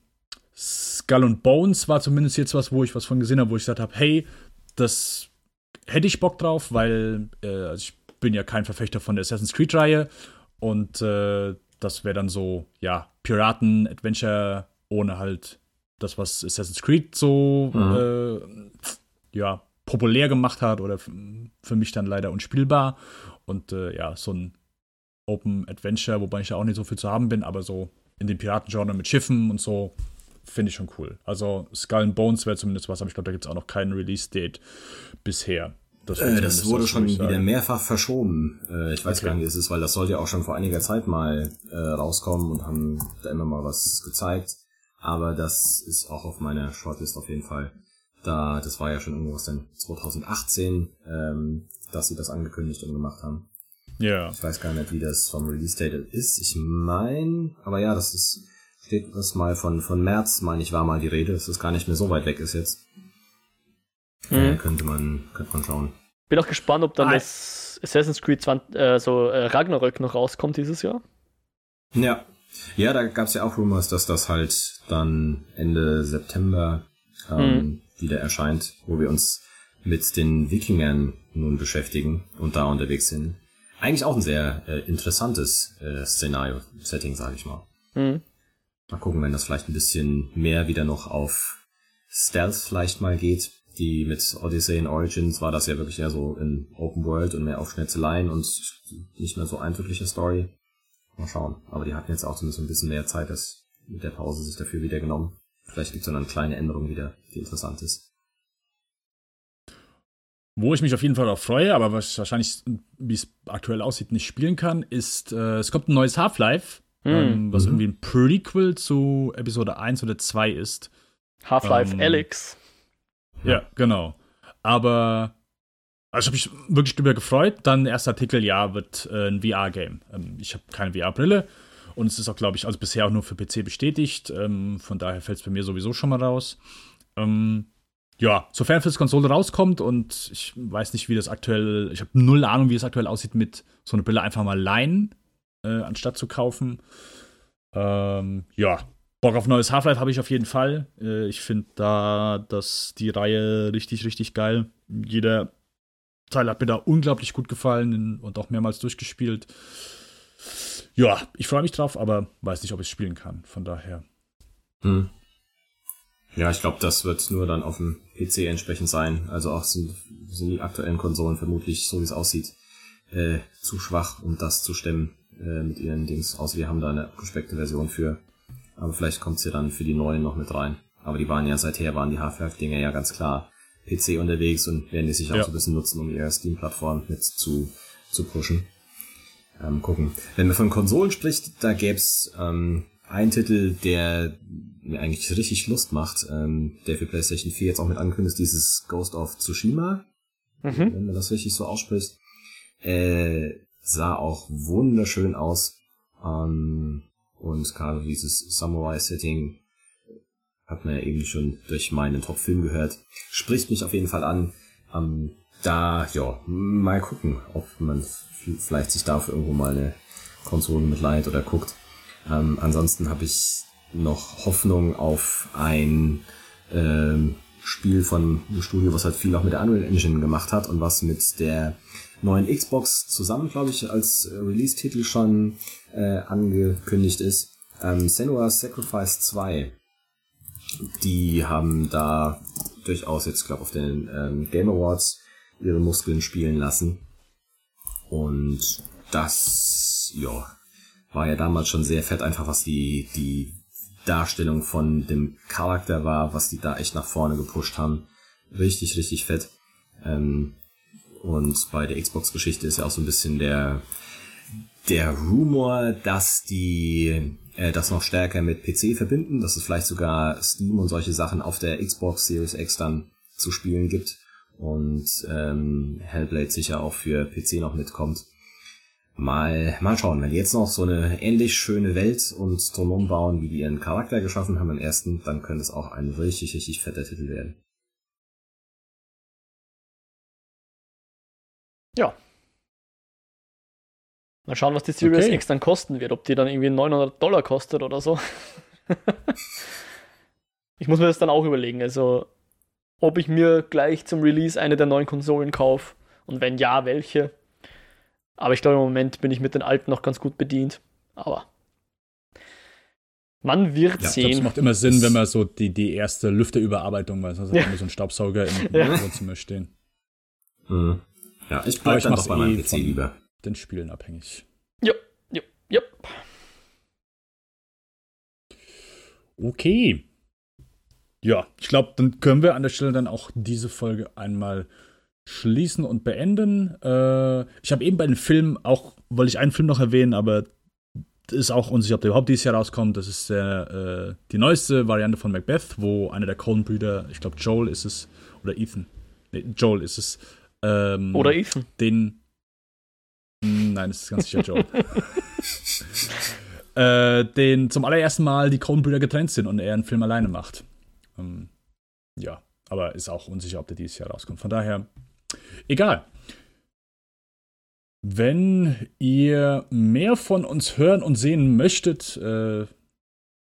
Skull and Bones war zumindest jetzt was, wo ich was von gesehen habe, wo ich gesagt habe, hey, das hätte ich Bock drauf, weil äh, also ich bin ja kein Verfechter von der Assassin's Creed-Reihe und äh, das wäre dann so, ja, Piraten-Adventure ohne halt das, was Assassin's Creed so, äh, ja, populär gemacht hat oder für mich dann leider unspielbar. Und äh, ja, so ein Open Adventure, wobei ich ja auch nicht so viel zu haben bin, aber so in dem Piratengenre mit Schiffen und so, finde ich schon cool. Also Skull and Bones wäre zumindest was, aber ich glaube, da gibt es auch noch keinen Release-Date bisher. Das, Äh, das wurde schon wieder mehrfach verschoben. Äh, ich weiß Okay. gar nicht, wie es ist, weil das sollte ja auch schon vor einiger Zeit mal äh, rauskommen und haben da immer mal was gezeigt. Aber das ist auch auf meiner Shortlist auf jeden Fall. Da, das war ja schon irgendwas denn 2018, ähm, dass sie das angekündigt und gemacht haben. Ja. Ich weiß gar nicht, wie das vom Release-Date ist. Ich meine, aber ja, das ist, steht das mal von, von März, meine ich, war mal die Rede, dass das gar nicht mehr so weit weg ist jetzt. Äh, könnte man, könnte man schauen. Bin auch gespannt, ob dann Ah. das Assassin's Creed 20, äh, so äh, Ragnarök noch rauskommt dieses Jahr. Ja, Ja, da gab es ja auch Rumors, dass das halt dann Ende September ähm, mhm. wieder erscheint, wo wir uns mit den Wikingern nun beschäftigen und da unterwegs sind. Eigentlich auch ein sehr äh, interessantes äh, Szenario-Setting, sage ich mal. Mhm. Mal gucken, wenn das vielleicht ein bisschen mehr wieder noch auf Stealth vielleicht mal geht. Die mit Odyssey und Origins war das ja wirklich eher so in Open World und mehr auf Schnetzeleien und nicht mehr so eindrückliche Story. Mal schauen. Aber die hatten jetzt auch zumindest ein bisschen mehr Zeit, das mit der Pause sich dafür wieder genommen. Vielleicht gibt es dann eine kleine Änderung wieder, die interessant ist. Wo ich mich auf jeden Fall auch freue, aber was wahrscheinlich, wie es aktuell aussieht, nicht spielen kann, ist, äh, es kommt ein neues Half-Life, mm. ähm, was mhm. irgendwie ein Prequel zu Episode 1 oder 2 ist. Half-Life ähm, Alyx. Ja, genau. Aber also ich habe mich wirklich drüber gefreut. Dann der erste Artikel, ja, wird äh, ein VR-Game. Ähm, ich habe keine VR-Brille und es ist auch, glaube ich, also bisher auch nur für PC bestätigt. Ähm, von daher fällt es bei mir sowieso schon mal raus. Ähm, ja, sofern fürs Konsole rauskommt und ich weiß nicht, wie das aktuell, ich habe null Ahnung, wie es aktuell aussieht mit so einer Brille einfach mal leihen, äh, anstatt zu kaufen. Ähm, ja, Bock auf neues Half-Life habe ich auf jeden Fall. Äh, ich finde da dass die Reihe richtig, richtig geil. Jeder Teil hat mir da unglaublich gut gefallen und auch mehrmals durchgespielt. Ja, ich freue mich drauf, aber weiß nicht, ob ich spielen kann. Von daher. Hm. Ja, ich glaube, das wird nur dann auf dem PC entsprechend sein. Also auch sind, sind die aktuellen Konsolen vermutlich, so wie es aussieht, äh, zu schwach, um das zu stemmen äh, mit ihren Dings. Außer wir haben da eine abgespeckte Version für. Aber vielleicht kommt sie dann für die neuen noch mit rein. Aber die waren ja seither, waren die Half-Life-Dinger ja ganz klar PC unterwegs und werden die sich auch ja. so ein bisschen nutzen, um ihre Steam-Plattform mit zu, zu pushen. Ähm, gucken. Wenn man von Konsolen spricht, da gäb's ähm, einen Titel, der mir eigentlich richtig Lust macht, ähm, der für PlayStation 4 jetzt auch mit angekündigt ist, dieses Ghost of Tsushima. Mhm. Wenn man das richtig so ausspricht. Äh, sah auch wunderschön aus. Ähm, und gerade dieses Samurai-Setting hat man ja eben schon durch meinen Top-Film gehört. Spricht mich auf jeden Fall an. Ähm, da, ja, mal gucken, ob man vielleicht sich dafür irgendwo mal eine Konsole mit leiht oder guckt. Ähm, ansonsten habe ich noch Hoffnung auf ein ähm, Spiel von einem Studio, was halt viel auch mit der Unreal Engine gemacht hat und was mit der neuen Xbox zusammen, glaube ich, als Release-Titel schon äh, angekündigt ist. Ähm, Senua's Sacrifice 2 die haben da durchaus jetzt, glaube auf den ähm, Game Awards ihre Muskeln spielen lassen. Und das, ja, war ja damals schon sehr fett, einfach was die, die Darstellung von dem Charakter war, was die da echt nach vorne gepusht haben. Richtig, richtig fett. Ähm, und bei der Xbox-Geschichte ist ja auch so ein bisschen der, der Rumor, dass die äh, das noch stärker mit PC verbinden, dass es vielleicht sogar Steam und solche Sachen auf der Xbox Series X dann zu spielen gibt und ähm, Hellblade sicher auch für PC noch mitkommt. Mal, mal schauen, wenn die jetzt noch so eine ähnlich schöne Welt und drumherum bauen, wie die ihren Charakter geschaffen haben im ersten, dann könnte es auch ein richtig, richtig fetter Titel werden. Ja, Mal schauen, was die Series okay. X dann kosten wird, ob die dann irgendwie 900 Dollar kostet oder so. ich muss mir das dann auch überlegen, also ob ich mir gleich zum Release eine der neuen Konsolen kaufe und wenn ja, welche. Aber ich glaube, im Moment bin ich mit den alten noch ganz gut bedient. Aber man wird ja, sehen. Es macht immer Sinn, wenn man so die, die erste Lüfterüberarbeitung weiß, also ja. so ein Staubsauger im ja. Wohnzimmer stehen. Mhm. Ja, ich bleibe dann doch bei meinem eh PC lieber den Spielen abhängig. Ja, ja, ja. Okay. Ja, ich glaube, dann können wir an der Stelle dann auch diese Folge einmal schließen und beenden. Äh, ich habe eben bei den Filmen auch, wollte ich einen Film noch erwähnen, aber ist auch unsicher, ob der überhaupt dieses Jahr rauskommt. Das ist der, äh, die neueste Variante von Macbeth, wo einer der Coen-Brüder, ich glaube Joel ist es, oder Ethan, nee, Joel ist es. Ähm, oder Ethan. Den, hm, nein, das ist ganz sicher Joe. äh, den zum allerersten Mal die Coen-Brüder getrennt sind und er einen Film alleine macht. Ähm, ja, aber ist auch unsicher, ob der dieses Jahr rauskommt. Von daher, egal. Wenn ihr mehr von uns hören und sehen möchtet, äh,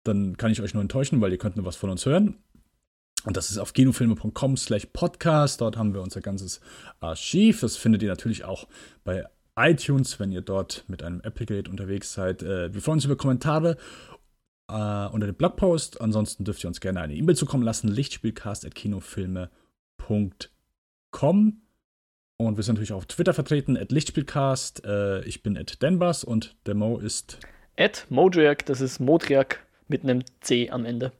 dann kann ich euch nur enttäuschen, weil ihr könnt nur was von uns hören. Und das ist auf genofilme.com slash podcast. Dort haben wir unser ganzes Archiv. Das findet ihr natürlich auch bei iTunes, wenn ihr dort mit einem Apple-Gerät unterwegs seid. Äh, wir freuen uns über Kommentare äh, unter dem Blogpost. Ansonsten dürft ihr uns gerne eine E-Mail zukommen lassen. lichtspielcast.kinofilme.com Und wir sind natürlich auch auf Twitter vertreten, at Lichtspielcast. Äh, ich bin at Denbas und der Mo ist. At Modriak, das ist Modriak mit einem C am Ende.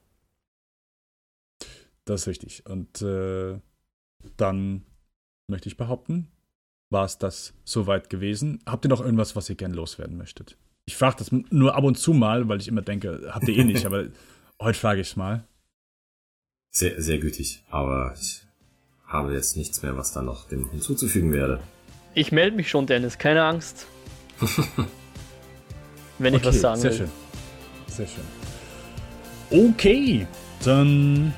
Das ist richtig. Und äh, dann möchte ich behaupten, war es das soweit gewesen. Habt ihr noch irgendwas, was ihr gerne loswerden möchtet? Ich frage das nur ab und zu mal, weil ich immer denke, habt ihr eh nicht, aber heute frage ich es mal. Sehr, sehr gütig, aber ich habe jetzt nichts mehr, was da noch dem hinzuzufügen werde. Ich melde mich schon, Dennis, keine Angst. Wenn ich okay, was sagen sehr will. schön. Sehr schön. Okay, dann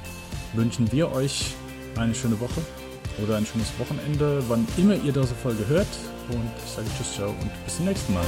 wünschen wir euch eine schöne Woche oder ein schönes Wochenende, wann immer ihr diese Folge hört. Und ich sage Tschüss, ciao und bis zum nächsten Mal.